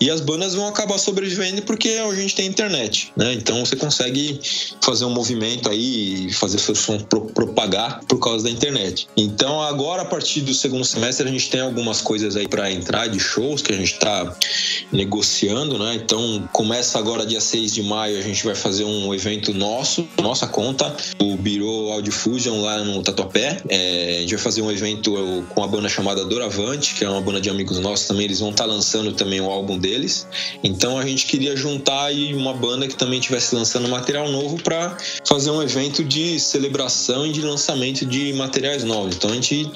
Speaker 2: e as bandas vão acabar sobrevivendo porque a gente tem internet, né? Então você consegue fazer um movimento aí, fazer seu som propagar por causa da internet. Então agora a partir do segundo semestre a gente tem algumas coisas aí para entrar de shows que a gente está negociando, né? Então começa agora dia 6 de maio, a gente vai fazer um evento nosso, nossa conta, o Biro Audio Fusion lá no Tatuapé. É, a gente vai fazer um evento com a banda chamada Doravante, que é uma banda de amigos nossos também, eles vão estar tá lançando também o álbum deles. Então a gente queria juntar aí uma banda que também estivesse lançando material novo para fazer um evento de celebração e de lançamento de materiais novos. Então a gente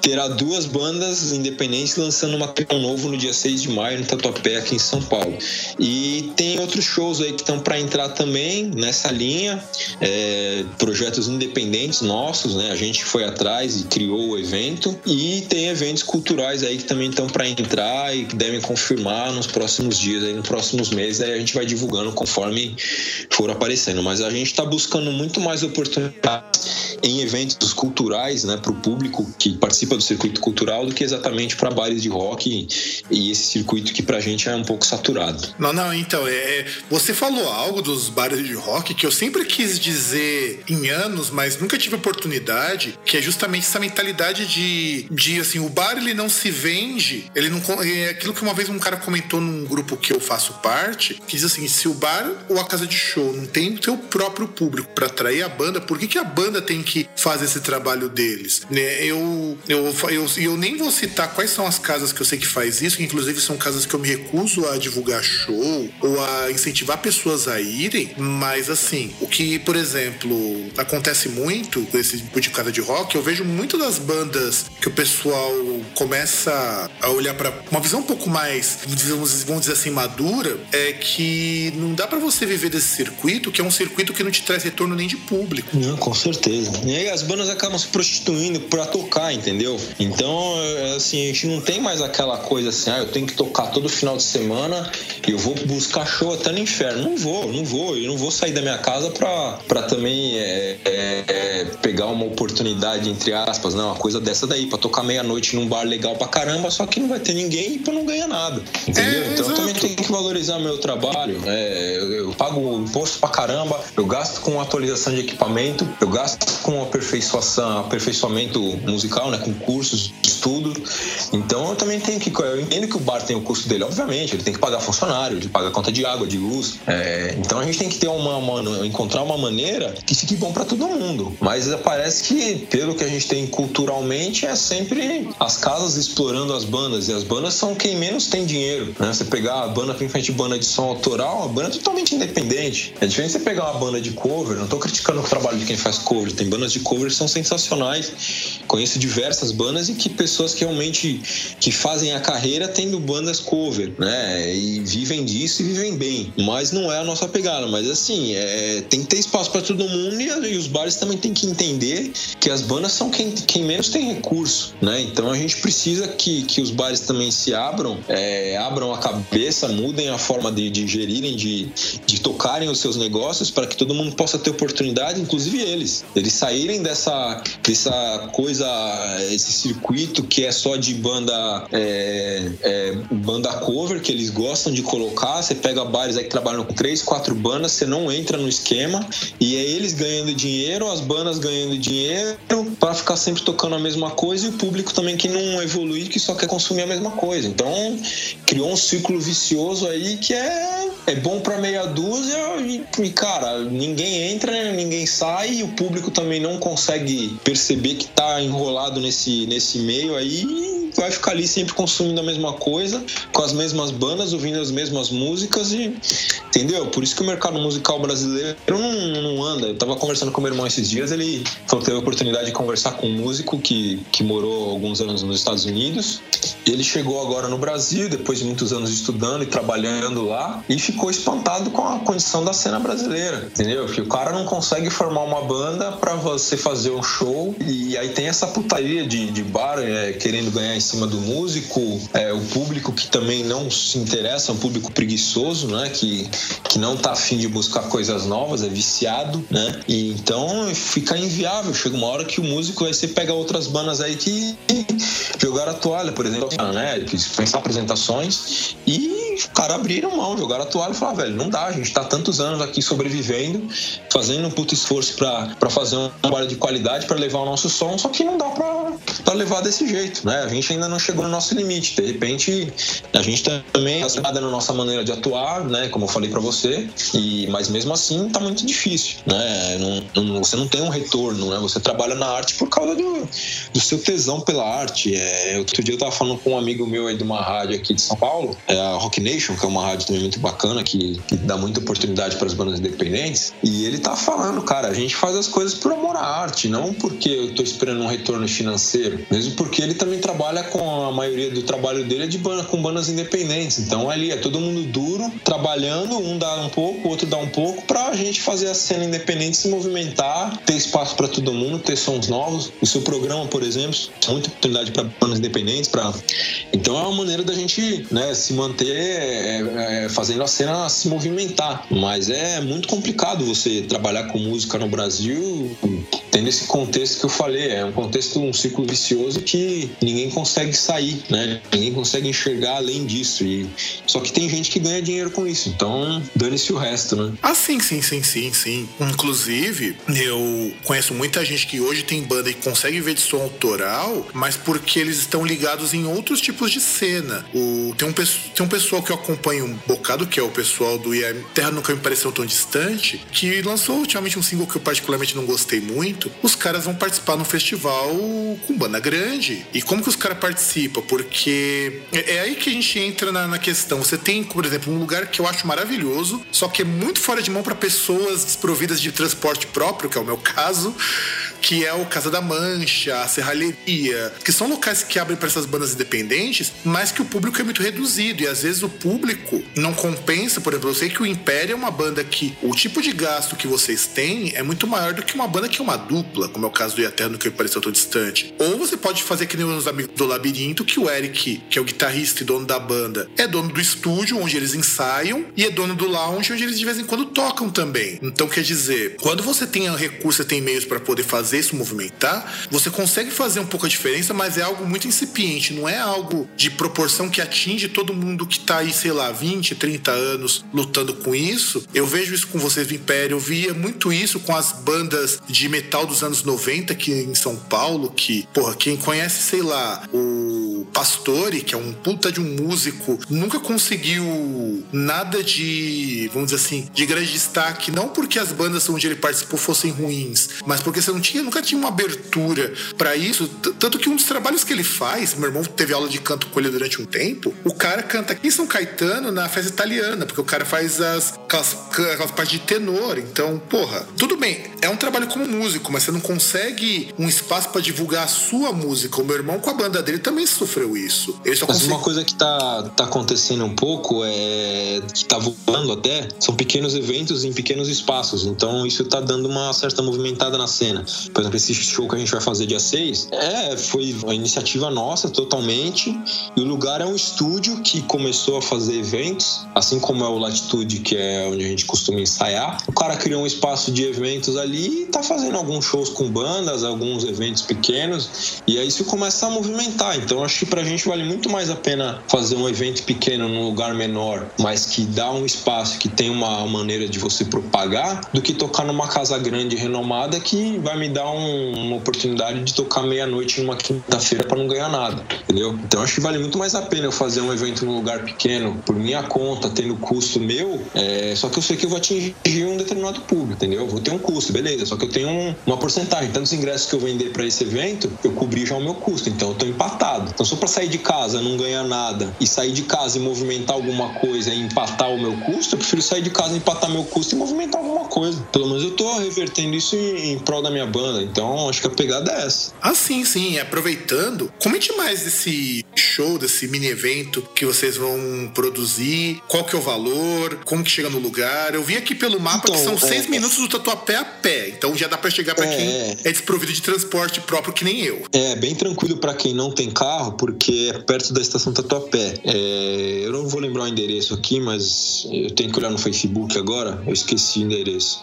Speaker 2: terá duas bandas independentes lançando material novo no dia 6 de maio no Tatuapé aqui em São Paulo. E tem outros shows aí que estão para entrar também nessa linha, é, projetos independentes nossos, né? A gente foi atrás e criou o evento e tem eventos culturais aí que também estão para entrar e que devem confirmar nos próximos dias, aí nos próximos meses, aí a gente vai divulgando conforme for aparecendo. Mas a gente está buscando muito mais oportunidades em eventos culturais, né, para o público que participa do circuito cultural do que exatamente para bares de rock e esse circuito que para a gente é um pouco saturado.
Speaker 1: Não, não, então, é, é, você falou algo dos bares de rock que eu sempre quis dizer em anos, mas nunca tive oportunidade, que é justamente essa mentalidade de, de assim, o bar ele não se vende, ele não é aquilo que uma vez um cara comentou num grupo que eu faço parte, que diz assim, se o bar ou a casa de show não tem o seu próprio público para atrair a banda, por que, que a banda tem que que fazem esse trabalho deles. Né? Eu, eu, eu, eu nem vou citar quais são as casas que eu sei que faz isso, que inclusive são casas que eu me recuso a divulgar show ou a incentivar pessoas a irem, mas assim, o que, por exemplo, acontece muito com esse tipo de casa de rock, eu vejo muito das bandas que o pessoal começa a olhar para uma visão um pouco mais, vamos dizer assim, madura, é que não dá para você viver desse circuito, que é um circuito que não te traz retorno nem de público.
Speaker 2: Não, com certeza. E aí as bandas acabam se prostituindo para tocar, entendeu? Então, é, assim, a gente não tem mais aquela coisa assim, ah, eu tenho que tocar todo final de semana e eu vou buscar show até no inferno. Não vou, não vou. Eu não vou sair da minha casa pra, pra também é, é, é pegar uma oportunidade, entre aspas, não, uma coisa dessa daí, pra tocar meia-noite num bar legal pra caramba, só que não vai ter ninguém e pra não ganhar nada. Entendeu? É, então eu também tenho que valorizar meu trabalho. É, eu, eu, pago imposto pra caramba, eu gasto com atualização de equipamento, eu gasto com aperfeiçoação, aperfeiçoamento musical, né? Com cursos, estudo. Então eu também tenho que. Eu entendo que o bar tem o custo dele, obviamente, ele tem que pagar funcionário, ele paga conta de água, de luz. É, então a gente tem que ter uma, uma, encontrar uma maneira que fique bom para todo mundo. Mas parece que, pelo que a gente tem culturalmente, é sempre as casas explorando as bandas. E as bandas são quem menos tem dinheiro. Né? Você pegar a banda, principalmente banda de som autoral, a banda é totalmente independente. É diferente você pegar uma banda de cover, não tô criticando o trabalho de quem faz cover, tem bandas de cover são sensacionais. Conheço diversas bandas e que pessoas que realmente que fazem a carreira tendo bandas cover, né? E vivem disso e vivem bem. Mas não é a nossa pegada. Mas assim, é, tem que ter espaço para todo mundo e, e, os bares também tem que entender que as bandas são quem, quem menos tem recurso, né? Então a gente precisa que, que os bares também se abram, é, abram a cabeça, mudem a forma de, de gerirem, de, de tocarem os seus negócios para que todo mundo possa ter oportunidade, inclusive eles. Eles saírem dessa, dessa coisa, esse circuito que é só de banda, é, é, banda cover, que eles gostam de colocar. Você pega bares aí que trabalham com três, quatro bandas, você não entra no esquema e é eles ganhando dinheiro, as bandas ganhando dinheiro para ficar sempre tocando a mesma coisa e o público também que não evolui, que só quer consumir a mesma coisa. Então criou um ciclo vicioso aí que é, é bom para meia dúzia e, cara, ninguém entra, ninguém sai e o público também não consegue perceber que tá enrolado nesse, nesse meio aí vai ficar ali sempre consumindo a mesma coisa, com as mesmas bandas, ouvindo as mesmas músicas e. Entendeu? Por isso que o mercado musical brasileiro não, não anda. Eu tava conversando com meu irmão esses dias, ele falou que teve a oportunidade de conversar com um músico que, que morou alguns anos nos Estados Unidos. Ele chegou agora no Brasil, depois de muitos anos estudando e trabalhando lá, e ficou espantado com a condição da cena brasileira, entendeu? Que o cara não consegue formar uma banda para você fazer um show, e aí tem essa putaria de, de bar é, querendo ganhar em cima do músico, é, o público que também não se interessa, é um público preguiçoso, né? Que, que não tá afim de buscar coisas novas, é viciado, né? E então fica inviável. Chega uma hora que o músico aí você pega outras bandas aí que jogaram a toalha, por exemplo, né? Que pensar apresentações e os caras abriram mão, jogaram a toalha e falaram, velho, não dá, a gente tá tantos anos aqui sobrevivendo, fazendo um puto esforço para fazer um trabalho de qualidade, para levar o nosso som, só que não dá para levar desse jeito, né? A gente ainda não chegou no nosso limite. De repente, a gente também está na nossa maneira de atuar, né? Como eu falei para você, e mas mesmo assim tá muito difícil, né? Não, não, você não tem um retorno, né? Você trabalha na arte por causa do, do seu tesão pela arte. É, outro dia eu tava falando com um amigo meu aí de uma rádio aqui de São Paulo, é a Rock Nation, que é uma rádio também muito bacana, que, que dá muita oportunidade para as bandas independentes. E ele tá falando, cara, a gente faz as coisas por amor à arte, não porque eu tô esperando um retorno financeiro, mesmo porque ele também trabalha com a maioria do trabalho dele é de banda, com bandas independentes. Então ali é todo mundo duro, trabalhando, um dá um pouco, o outro dá um pouco, pra gente fazer a cena independente se movimentar, ter espaço para todo mundo, ter sons novos. O seu programa, por exemplo, é muita oportunidade para bandas independentes, então é uma maneira da gente né, se manter é, é, fazendo a cena se movimentar. Mas é muito complicado você trabalhar com música no Brasil tendo esse contexto que eu falei. É um contexto, um ciclo vicioso que ninguém consegue sair, né? Ninguém consegue enxergar além disso. E... Só que tem gente que ganha dinheiro com isso. Então, dane-se o resto, né?
Speaker 1: Ah, sim, sim, sim, sim, sim. Inclusive, eu conheço muita gente que hoje tem banda e consegue ver de som autoral, mas porque eles estão ligados em outros tipos de cena. O... Tem, um, tem um pessoal que eu acompanho um bocado, que é o pessoal do IAM Terra Nunca Me Pareceu Tão Distante, que lançou ultimamente um single que eu particularmente não gostei muito, os caras vão participar no festival com banda grande. E como que os caras participam? Porque é, é aí que a gente entra na, na, questão. Você tem, por exemplo, um lugar que eu acho maravilhoso, só que é muito fora de mão para pessoas desprovidas de transporte próprio, que é o meu caso que é o Casa da Mancha, a Serralheria, que são locais que abrem para essas bandas independentes, mas que o público é muito reduzido e às vezes o público não compensa. Por exemplo, eu sei que o Império é uma banda que o tipo de gasto que vocês têm é muito maior do que uma banda que é uma dupla, como é o caso do Eterno que pareceu tão distante. Ou você pode fazer que nem os amigos do Labirinto, que o Eric, que é o guitarrista e dono da banda, é dono do estúdio onde eles ensaiam e é dono do lounge onde eles de vez em quando tocam também. Então quer dizer, quando você tem recursos, você tem meios para poder fazer fazer isso movimentar, você consegue fazer um pouco a diferença, mas é algo muito incipiente, não é algo de proporção que atinge todo mundo que tá aí, sei lá, 20, 30 anos lutando com isso. Eu vejo isso com vocês do Império, eu via muito isso com as bandas de metal dos anos 90 aqui em São Paulo, que, porra, quem conhece, sei lá, o Pastore, que é um puta de um músico, nunca conseguiu nada de, vamos dizer assim, de grande destaque, não porque as bandas onde ele participou fossem ruins, mas porque você não tinha nunca tinha uma abertura para isso. Tanto que um dos trabalhos que ele faz, meu irmão teve aula de canto com ele durante um tempo, o cara canta aqui em São Caetano na festa italiana, porque o cara faz as, aquelas, aquelas partes de tenor. Então, porra, tudo bem, é um trabalho como músico, mas você não consegue um espaço para divulgar a sua música. O meu irmão com a banda dele também sofreu isso.
Speaker 2: Mas consegue... uma coisa que tá, tá acontecendo um pouco é que tá voando até, são pequenos eventos em pequenos espaços. Então isso tá dando uma certa movimentada na cena. Por exemplo, esse show que a gente vai fazer dia 6, é, foi uma iniciativa nossa totalmente. E o lugar é um estúdio que começou a fazer eventos, assim como é o Latitude, que é onde a gente costuma ensaiar. O cara criou um espaço de eventos ali e tá fazendo alguns shows com bandas, alguns eventos pequenos. E aí isso começa a movimentar. Então acho que pra gente vale muito mais a pena fazer um evento pequeno num lugar menor, mas que dá um espaço que tem uma maneira de você propagar, do que tocar numa casa grande renomada que vai me dar um, uma oportunidade de tocar meia-noite numa quinta-feira para não ganhar nada, entendeu? Então acho que vale muito mais a pena eu fazer um evento num lugar pequeno, por minha conta, tendo custo meu, é, só que eu sei que eu vou atingir um determinado público, entendeu? Eu vou ter um custo, beleza, só que eu tenho um, uma porcentagem. Tantos ingressos que eu vender para esse evento, eu cobri já o meu custo, então eu tô empatado. Então só para sair de casa, não ganhar nada e sair de casa e movimentar alguma coisa e empatar o meu custo, eu prefiro sair de casa, empatar meu custo e movimentar alguma coisa. Pelo menos eu tô revertendo isso em, em prol da minha banda. Então, acho que a pegada é essa.
Speaker 1: Ah, sim, sim. Aproveitando, comente mais desse show, desse mini evento que vocês vão produzir, qual que é o valor, como que chega no lugar. Eu vi aqui pelo mapa então, que são é, seis minutos do Tatuapé a pé, então já dá para chegar para é, quem é. desprovido de transporte próprio que nem eu.
Speaker 2: É, bem tranquilo para quem não tem carro, porque é perto da estação Tatuapé. É, eu não vou lembrar o endereço aqui, mas eu tenho que olhar no Facebook agora, eu esqueci o endereço.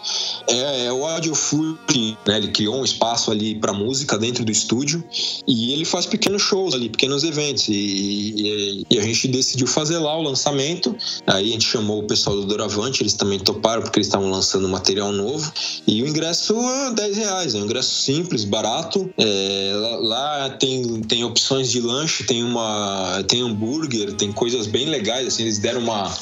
Speaker 2: É, é o Audio Food, né? Ele criou um espaço ali para música dentro do estúdio e ele faz pequenos shows ali, pequenos eventos. E, e, e, a gente decidiu fazer lá o lançamento. Aí a gente chamou o pessoal do Doravante, eles também toparam porque eles estavam lançando material novo. E o ingresso é 10 reais, é um ingresso simples, barato. É, lá, tem, tem opções de lanche, tem uma tem hambúrguer, tem coisas bem legais. Assim, eles deram uma,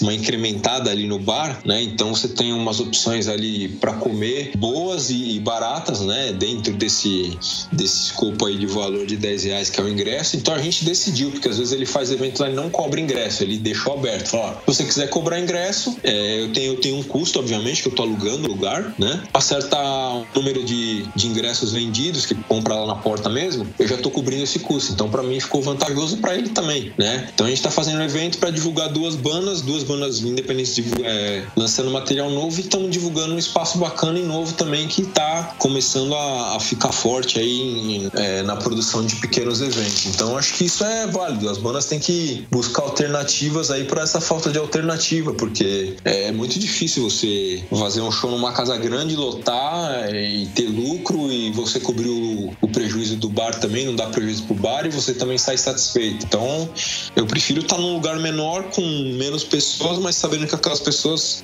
Speaker 2: uma incrementada ali no bar, né? Então você tem umas opções ali para comer boas e, e baratas, né? dentro desse, desse escopo aí de valor de 10 reais que é o ingresso. Então a gente decidiu, porque às vezes ele faz eventos lá e não cobra ingresso, ele deixou aberto. Falou, se você quiser cobrar ingresso, é, eu, tenho, eu tenho um custo, obviamente, que eu tô alugando o lugar, né? Acerta o número de, de ingressos vendidos, que compra lá na porta mesmo, eu já tô cobrindo esse custo. Então para mim ficou vantajoso para ele também, né? Então a gente tá fazendo um evento para divulgar duas bandas, duas bandas independentes de, é, lançando material novo e estamos divulgando um espaço bacana e novo também que tá começando começando a, a ficar forte aí em, é, na produção de pequenos eventos. Então acho que isso é válido. As bandas têm que buscar alternativas aí para essa falta de alternativa, porque é muito difícil você fazer um show numa casa grande, lotar é, e ter lucro e você cobrir o, o prejuízo do bar também, não dá prejuízo pro bar e você também sai satisfeito. Então eu prefiro estar num lugar menor com menos pessoas, mas sabendo que aquelas pessoas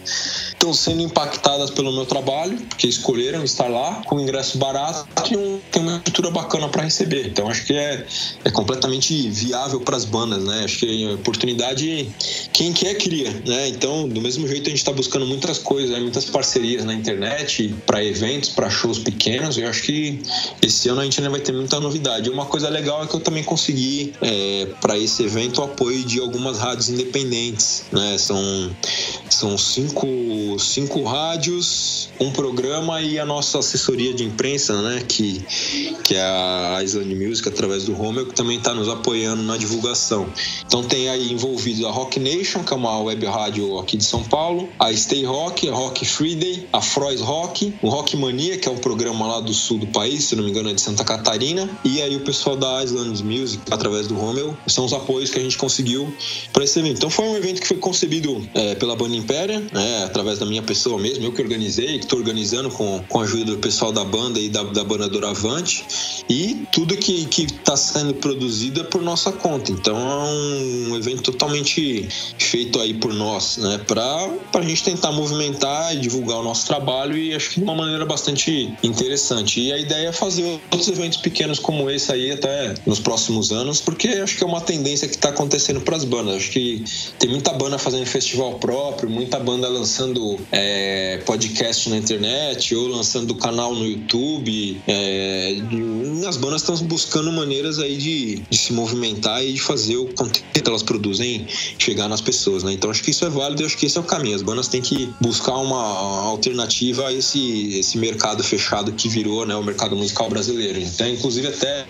Speaker 2: estão sendo impactadas pelo meu trabalho, porque escolheram estar lá com ingresso preço barato e um, tem uma estrutura bacana para receber. Então acho que é, é completamente viável para as bandas, né? Acho que a oportunidade, quem quer, cria, né? Então, do mesmo jeito a gente está buscando muitas coisas, né? muitas parcerias na internet para eventos, para shows pequenos. Eu acho que esse ano a gente ainda vai ter muita novidade. Uma coisa legal é que eu também consegui é, para esse evento o apoio de algumas rádios independentes, né? São são cinco, cinco rádios, um programa e a nossa assessoria de imprensa, né? Que, que é a Island Music, através do Romeo, que também está nos apoiando na divulgação. Então tem aí envolvido a Rock Nation, que é uma web rádio aqui de São Paulo, a Stay Rock, a Rock Friday, a Frois Rock, o Rock Mania, que é um programa lá do sul do país, se não me engano é de Santa Catarina, e aí o pessoal da Island Music, através do Romeo, são os apoios que a gente conseguiu para esse evento. Então foi um evento que foi concebido é, pela banda Impéria, né, através da minha pessoa mesmo, eu que organizei, que estou organizando com, com a ajuda do pessoal da banda e da, da banda Doravante, e tudo que está sendo produzido é por nossa conta. Então é um evento totalmente feito aí por nós, né, para a gente tentar movimentar e divulgar o nosso trabalho e acho que de uma maneira bastante interessante. E a ideia é fazer outros eventos pequenos como esse aí até nos próximos anos, porque acho que é uma tendência que está acontecendo para as bandas. Acho que tem muita banda fazendo festival próprio, muita banda lançando é, podcast na internet ou lançando canal no YouTube. É, as bandas estão buscando maneiras aí de, de, se movimentar e de fazer o conteúdo que elas produzem chegar nas pessoas, né? Então acho que isso é válido e acho que esse é o caminho. As bandas têm que buscar uma alternativa a esse, esse mercado fechado que virou né, o mercado musical brasileiro. Então, inclusive até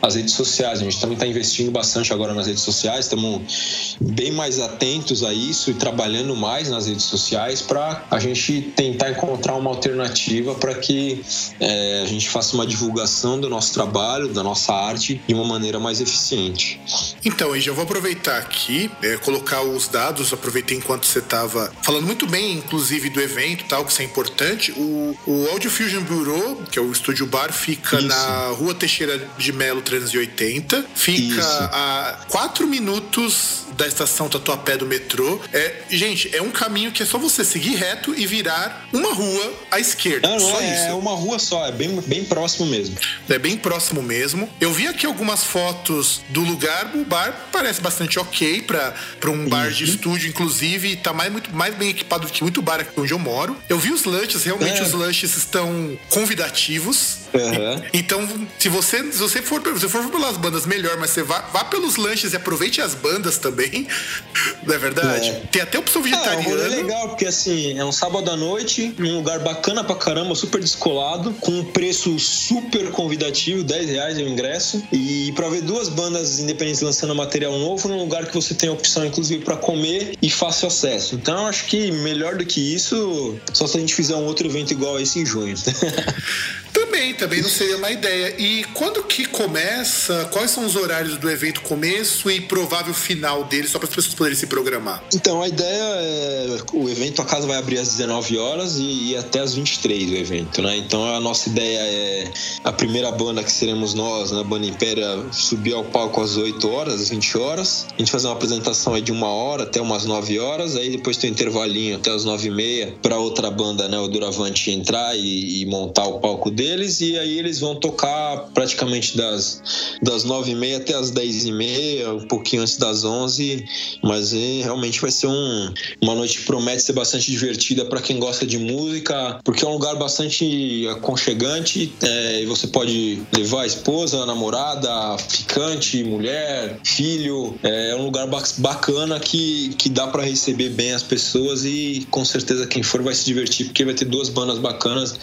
Speaker 2: as redes sociais. A gente também está investindo bastante agora nas redes sociais, estamos bem mais atentos a isso e trabalhando mais nas redes sociais para a gente tentar encontrar uma alternativa para que é, a gente faça uma divulgação do nosso trabalho, da nossa arte de uma maneira mais eficiente.
Speaker 1: Então, já vou aproveitar aqui, é, colocar os dados, aproveitei enquanto você estava falando muito bem, inclusive, do evento tal, que isso é importante. O, o Audio Fusion Bureau, que é o estúdio bar, fica isso. na Rua Teixeira de Melo 380, fica isso. a quatro minutos da estação Tatuapé do metrô. É, gente, é um caminho que é só você seguir reto e virar uma rua à esquerda.
Speaker 2: Não,
Speaker 1: só
Speaker 2: é,
Speaker 1: isso.
Speaker 2: É uma rua só, é bem, bem próximo mesmo.
Speaker 1: É bem próximo mesmo. Eu vi aqui algumas fotos do lugar. O bar parece bastante ok para um bar uhum. de estúdio, inclusive, e tá mais, muito, mais bem equipado do que muito bar aqui onde eu moro. Eu vi os lanches, realmente é. os lanches estão convidativos.
Speaker 2: Uhum.
Speaker 1: Então, se você, se você for, se for pelas bandas, melhor, mas você vá, vá pelos lanches e aproveite as bandas também. Não é verdade? É. Tem até opção vegetariana.
Speaker 2: É, é legal, porque assim, é um sábado à noite, um lugar bacana pra caramba, super descolado, com um preço super convidativo, 10 reais o ingresso. E pra ver duas bandas independentes lançando material novo num lugar que você tem opção, inclusive, para comer e fácil acesso. Então, acho que melhor do que isso, só se a gente fizer um outro evento igual a esse em junho.
Speaker 1: Também, também não seria uma ideia. E quando que começa? Quais são os horários do evento começo e provável final dele, só para as pessoas poderem se programar?
Speaker 2: Então, a ideia é. O evento, a casa vai abrir às 19 horas e, e até às 23 o evento, né? Então, a nossa ideia é a primeira banda que seremos nós, né, Banda Impéria, subir ao palco às 8 horas, às 20 horas. A gente fazer uma apresentação aí de uma hora até umas 9 horas, aí depois tem um intervalinho até as 9 e meia para outra banda, né, o Duravante, entrar e, e montar o palco dele deles e aí eles vão tocar praticamente das, das nove e meia até as dez e meia, um pouquinho antes das onze, mas é, realmente vai ser um, uma noite que promete ser bastante divertida para quem gosta de música, porque é um lugar bastante aconchegante é, e você pode levar a esposa, a namorada, ficante, mulher, filho, é, é um lugar bacana que, que dá para receber bem as pessoas e com certeza quem for vai se divertir porque vai ter duas bandas bacanas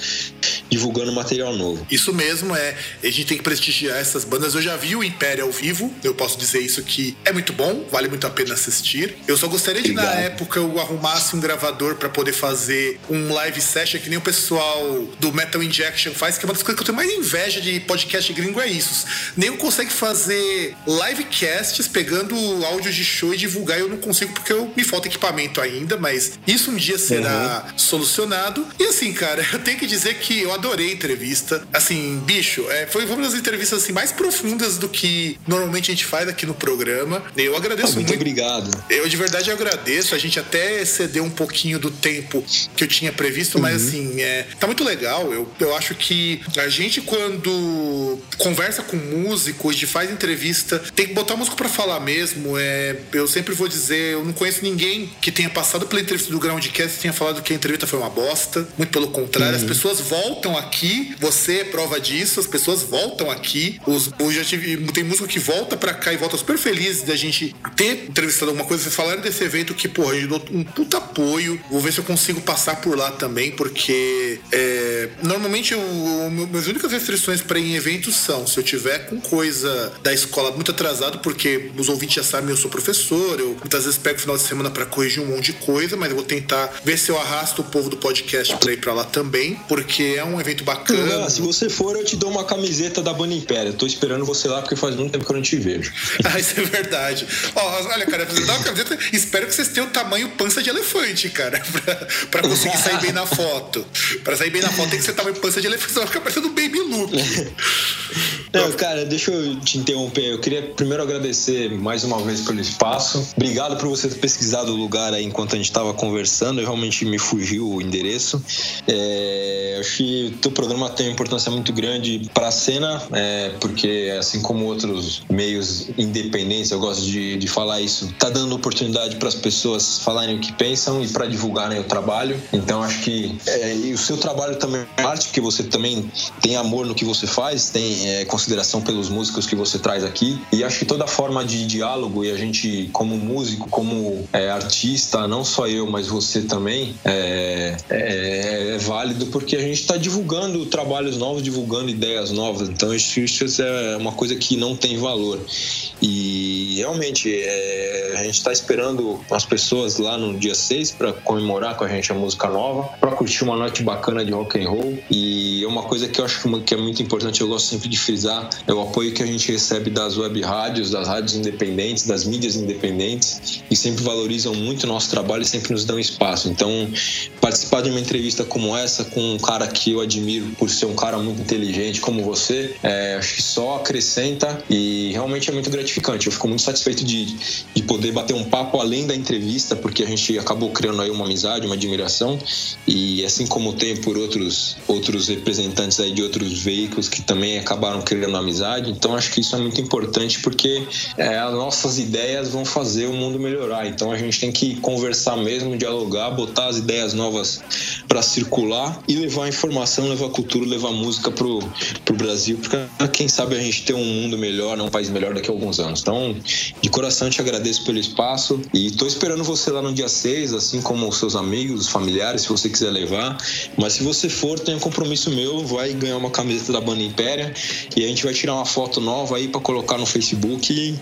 Speaker 2: divulgando material novo.
Speaker 1: Isso mesmo, é. A gente tem que prestigiar essas bandas. Eu já vi o Império ao vivo, eu posso dizer isso que é muito bom, vale muito a pena assistir. Eu só gostaria de, Obrigado. na época, eu arrumasse um gravador para poder fazer um live session que nem o pessoal do Metal Injection faz, que é uma das coisas que eu tenho mais inveja de podcast gringo é isso. Nem consegue fazer livecasts pegando áudios de show e divulgar. Eu não consigo porque eu, me falta equipamento ainda, mas isso um dia será uhum. solucionado. E assim, cara, eu tenho que dizer que eu adorei a entrevista. Assim, bicho, é, foi uma das entrevistas assim, mais profundas do que normalmente a gente faz aqui no programa. Eu agradeço
Speaker 2: Ah, muito
Speaker 1: muito.
Speaker 2: obrigado.
Speaker 1: Eu de verdade agradeço. A gente até excedeu um pouquinho do tempo que eu tinha previsto, mas assim, é, tá muito legal. Eu, eu acho que a gente, quando conversa com músicos, de faz entrevista, tem que botar músico pra falar mesmo. É, eu sempre vou dizer, eu não conheço ninguém que tenha passado pela entrevista do Groundcast e tenha falado que a entrevista foi uma bosta. Muito pelo contrário, as pessoas voltam aqui, você é prova disso, as pessoas voltam aqui. Os, eu já tive, tem músico que volta pra cá e volta super feliz da gente ter entrevistado alguma coisa. Vocês falaram desse evento que, porra, eu dou um puta apoio. Vou ver se eu consigo passar por lá também, porque é, normalmente eu, minhas únicas restrições pra ir em eventos são se eu tiver com coisa da escola muito atrasado, porque os ouvintes já sabem, eu sou professor, eu muitas vezes pego o final de semana pra corrigir um monte de coisa, mas eu vou tentar ver se eu arrasto o povo do podcast pra ir pra lá também, porque é um evento bacana.
Speaker 2: Ah, se você for, eu te dou uma camiseta da Banda Império. Tô esperando você lá porque faz muito tempo que eu não te vejo.
Speaker 1: Ah, isso é verdade. Ó, olha, cara, você dá uma camiseta. Espero que vocês tenham o tamanho pança de elefante, cara, pra, pra conseguir sair bem na foto. Pra sair bem na foto tem que ser tamanho pança de elefante, senão vai ficar parecendo um Baby Luke.
Speaker 2: Não, cara, deixa eu te interromper. Eu queria primeiro agradecer mais uma vez pelo espaço. Obrigado por você ter pesquisado o lugar aí enquanto a gente estava conversando. Eu realmente me fugiu o endereço. É, acho que o teu programa tem uma importância muito grande para a cena, é, porque assim como outros meios independentes, eu gosto de, de falar isso, tá dando oportunidade para as pessoas falarem o que pensam e para divulgarem o trabalho. Então acho que é, e o seu trabalho também é arte, porque você também tem amor no que você faz, tem é, consideração pelos músicos que você traz aqui. E acho que toda forma de diálogo, e a gente, como músico, como é, artista, não só eu, mas você também, é, é- é válido porque a gente está divulgando trabalhos novos, divulgando ideias novas. Então que isso é uma coisa que não tem valor. E realmente é, a gente está esperando as pessoas lá no dia 6 para comemorar com a gente a música nova, para curtir uma noite bacana de rock and roll. E é uma coisa que eu acho que- que é muito importante, eu gosto sempre de frisar, é o apoio que a gente recebe das web rádios, das rádios independentes, das mídias independentes, e sempre valorizam muito o nosso trabalho e sempre nos dão espaço. Então, participar de uma entrevista como essa com um cara que eu admiro por ser um cara muito inteligente como você, é, acho que só acrescenta e realmente é muito gratificante. Eu fico muito satisfeito de, de poder bater um papo além da entrevista, porque a gente acabou criando aí uma amizade, uma admiração e assim como tem por outros outros representantes aí de outros veículos que também acabaram criando amizade. Então acho que isso é muito importante porque é, as nossas ideias vão fazer o mundo melhorar. Então a gente tem que conversar mesmo, dialogar, botar as ideias novas para circular e levar a informação, levar a cultura, levar a música pro, pro Brasil, porque quem sabe a gente ter um mundo melhor, um país melhor daqui a alguns anos. Então, de coração te agradeço pelo espaço e tô esperando você lá no dia 6, assim como os seus amigos, os familiares, se você quiser levar. Mas se você for, tem um compromisso meu, vai ganhar uma camiseta da banda Impéria e a gente vai tirar uma foto nova aí para colocar no Facebook e,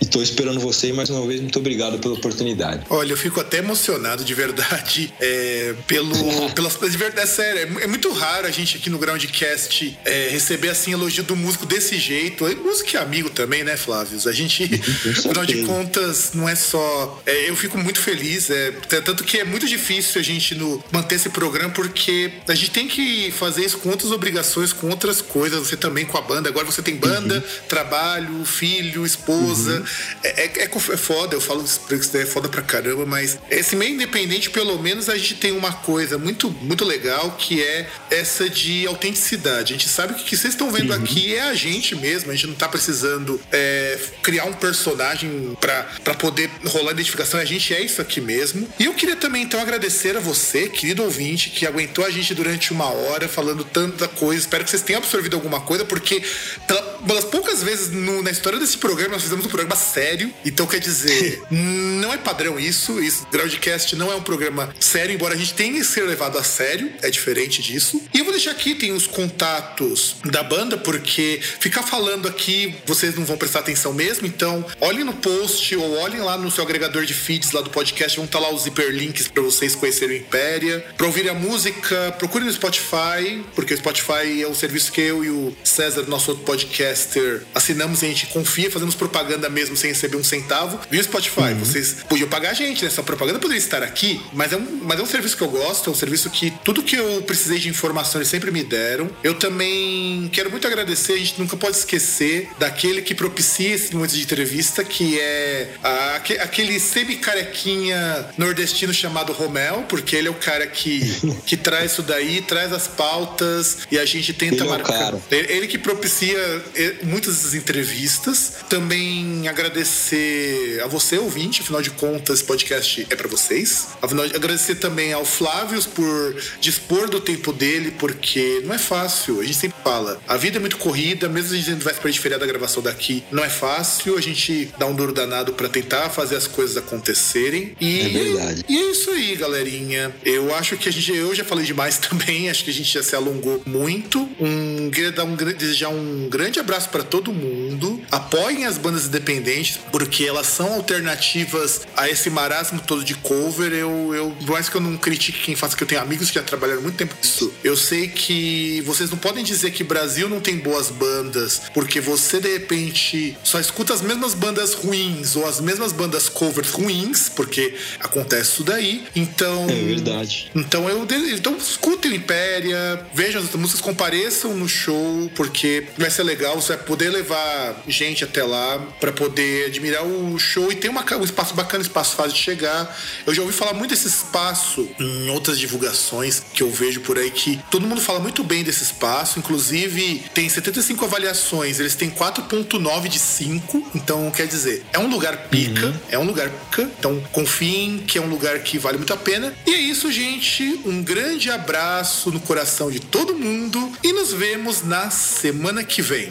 Speaker 2: e tô esperando você e mais uma vez muito obrigado pela oportunidade.
Speaker 1: Olha, eu fico até emocionado de verdade é, pelo, pelas de verdade, é sério, é, é muito raro a gente aqui no Groundcast é, receber assim elogio do músico desse jeito. E músico é amigo também, né, Flávio? A gente, afinal de contas, não é só. é, eu fico muito feliz, é, tanto que é muito difícil a gente no, manter esse programa porque a gente tem que fazer isso com outras obrigações, com outras coisas. Você também com a banda. Agora você tem banda, trabalho, filho, esposa. É, é, é co- é foda, eu falo isso é foda pra caramba, mas esse meio independente, pelo menos, a gente tem uma coisa muito, muito legal que é essa de autenticidade. A gente sabe que o que vocês estão vendo aqui é a gente mesmo, a gente não tá precisando é, criar um personagem pra poder rolar a identificação, a gente é isso aqui mesmo. E eu queria também, então, agradecer a você, querido ouvinte, que aguentou a gente durante uma hora falando tanta coisa. Espero que vocês tenham absorvido alguma coisa, porque pela, pelas poucas vezes no- na história desse programa nós fizemos um programa sério. Então, quer dizer, não é padrão isso. Isso, Groundcast não é um programa sério, embora a gente tenha que ser levado a sério, é diferente disso. E eu vou deixar aqui, tem os contatos da banda, porque ficar falando aqui vocês não vão prestar atenção mesmo. Então, olhem no post ou olhem lá no seu agregador de feeds lá do podcast, vão estar lá os hiperlinks para vocês conhecerem o Impéria. Pra ouvir a música, procure no Spotify, porque o Spotify é o serviço que eu e o César, nosso outro podcast, podcaster, assinamos e a gente confia, fazemos propaganda mesmo sem receber um centavo. Viu, Spotify? Uhum. Vocês podiam pagar a gente, né? Essa propaganda poderia estar aqui, mas é, um, mas é um serviço que eu gosto, é um serviço que tudo que eu precisei de informação eles sempre me deram. Eu também quero muito agradecer, a gente nunca pode esquecer daquele que propicia esse momento de entrevista, que é a, aquele semi-carequinha nordestino chamado Romel, porque ele é o cara que, que traz isso daí, traz as pautas e a gente tenta ele marcar. É ele, ele que propicia eh, muitas dessas entrevistas. Também agradecer a você, ouvinte, afinal de contas, esse podcast é para vocês. Afinal, agradecer também ao Flávio por dispor do tempo dele, porque não é fácil. A gente sempre fala, a vida é muito corrida, mesmo a gente vai para diferir da gravação daqui, não é fácil. A gente dá um duro danado para tentar fazer as coisas acontecerem.
Speaker 2: E, é verdade.
Speaker 1: E é isso aí, galerinha. Eu acho que a gente, eu já falei demais também, acho que a gente já se alongou muito. Um, queria dar um, desejar um grande abraço para todo mundo. Apoiem as bandas independentes, porque elas são alternativas a esse marasmo todo de cover. Eu, eu por mais que eu não critique quem faça, que eu tenho amigos que já trabalharam muito tempo nisso. Eu sei que vocês não podem dizer que Brasil não tem boas bandas, porque você de repente só escuta as mesmas bandas ruins ou as mesmas bandas covers ruins, porque acontece isso daí. Então.
Speaker 2: É verdade.
Speaker 1: Então eu. Então escutem o Impéria, vejam as músicas, compareçam no show, porque vai ser legal, você vai poder levar gente até lá para poder admirar o show e tem uma, um espaço bacana, espaço fácil de chegar. Eu já ouvi falar muito desse espaço em outras divulgações que eu vejo por aí que todo mundo fala muito bem desse espaço, inclusive tem 75 avaliações, eles têm 4.9 de 5, então quer dizer, é um lugar pica, uhum. é um lugar pica, então confiem que é um lugar que vale muito a pena. E é isso, gente, um grande abraço no coração de todo mundo e nos vemos na semana que vem.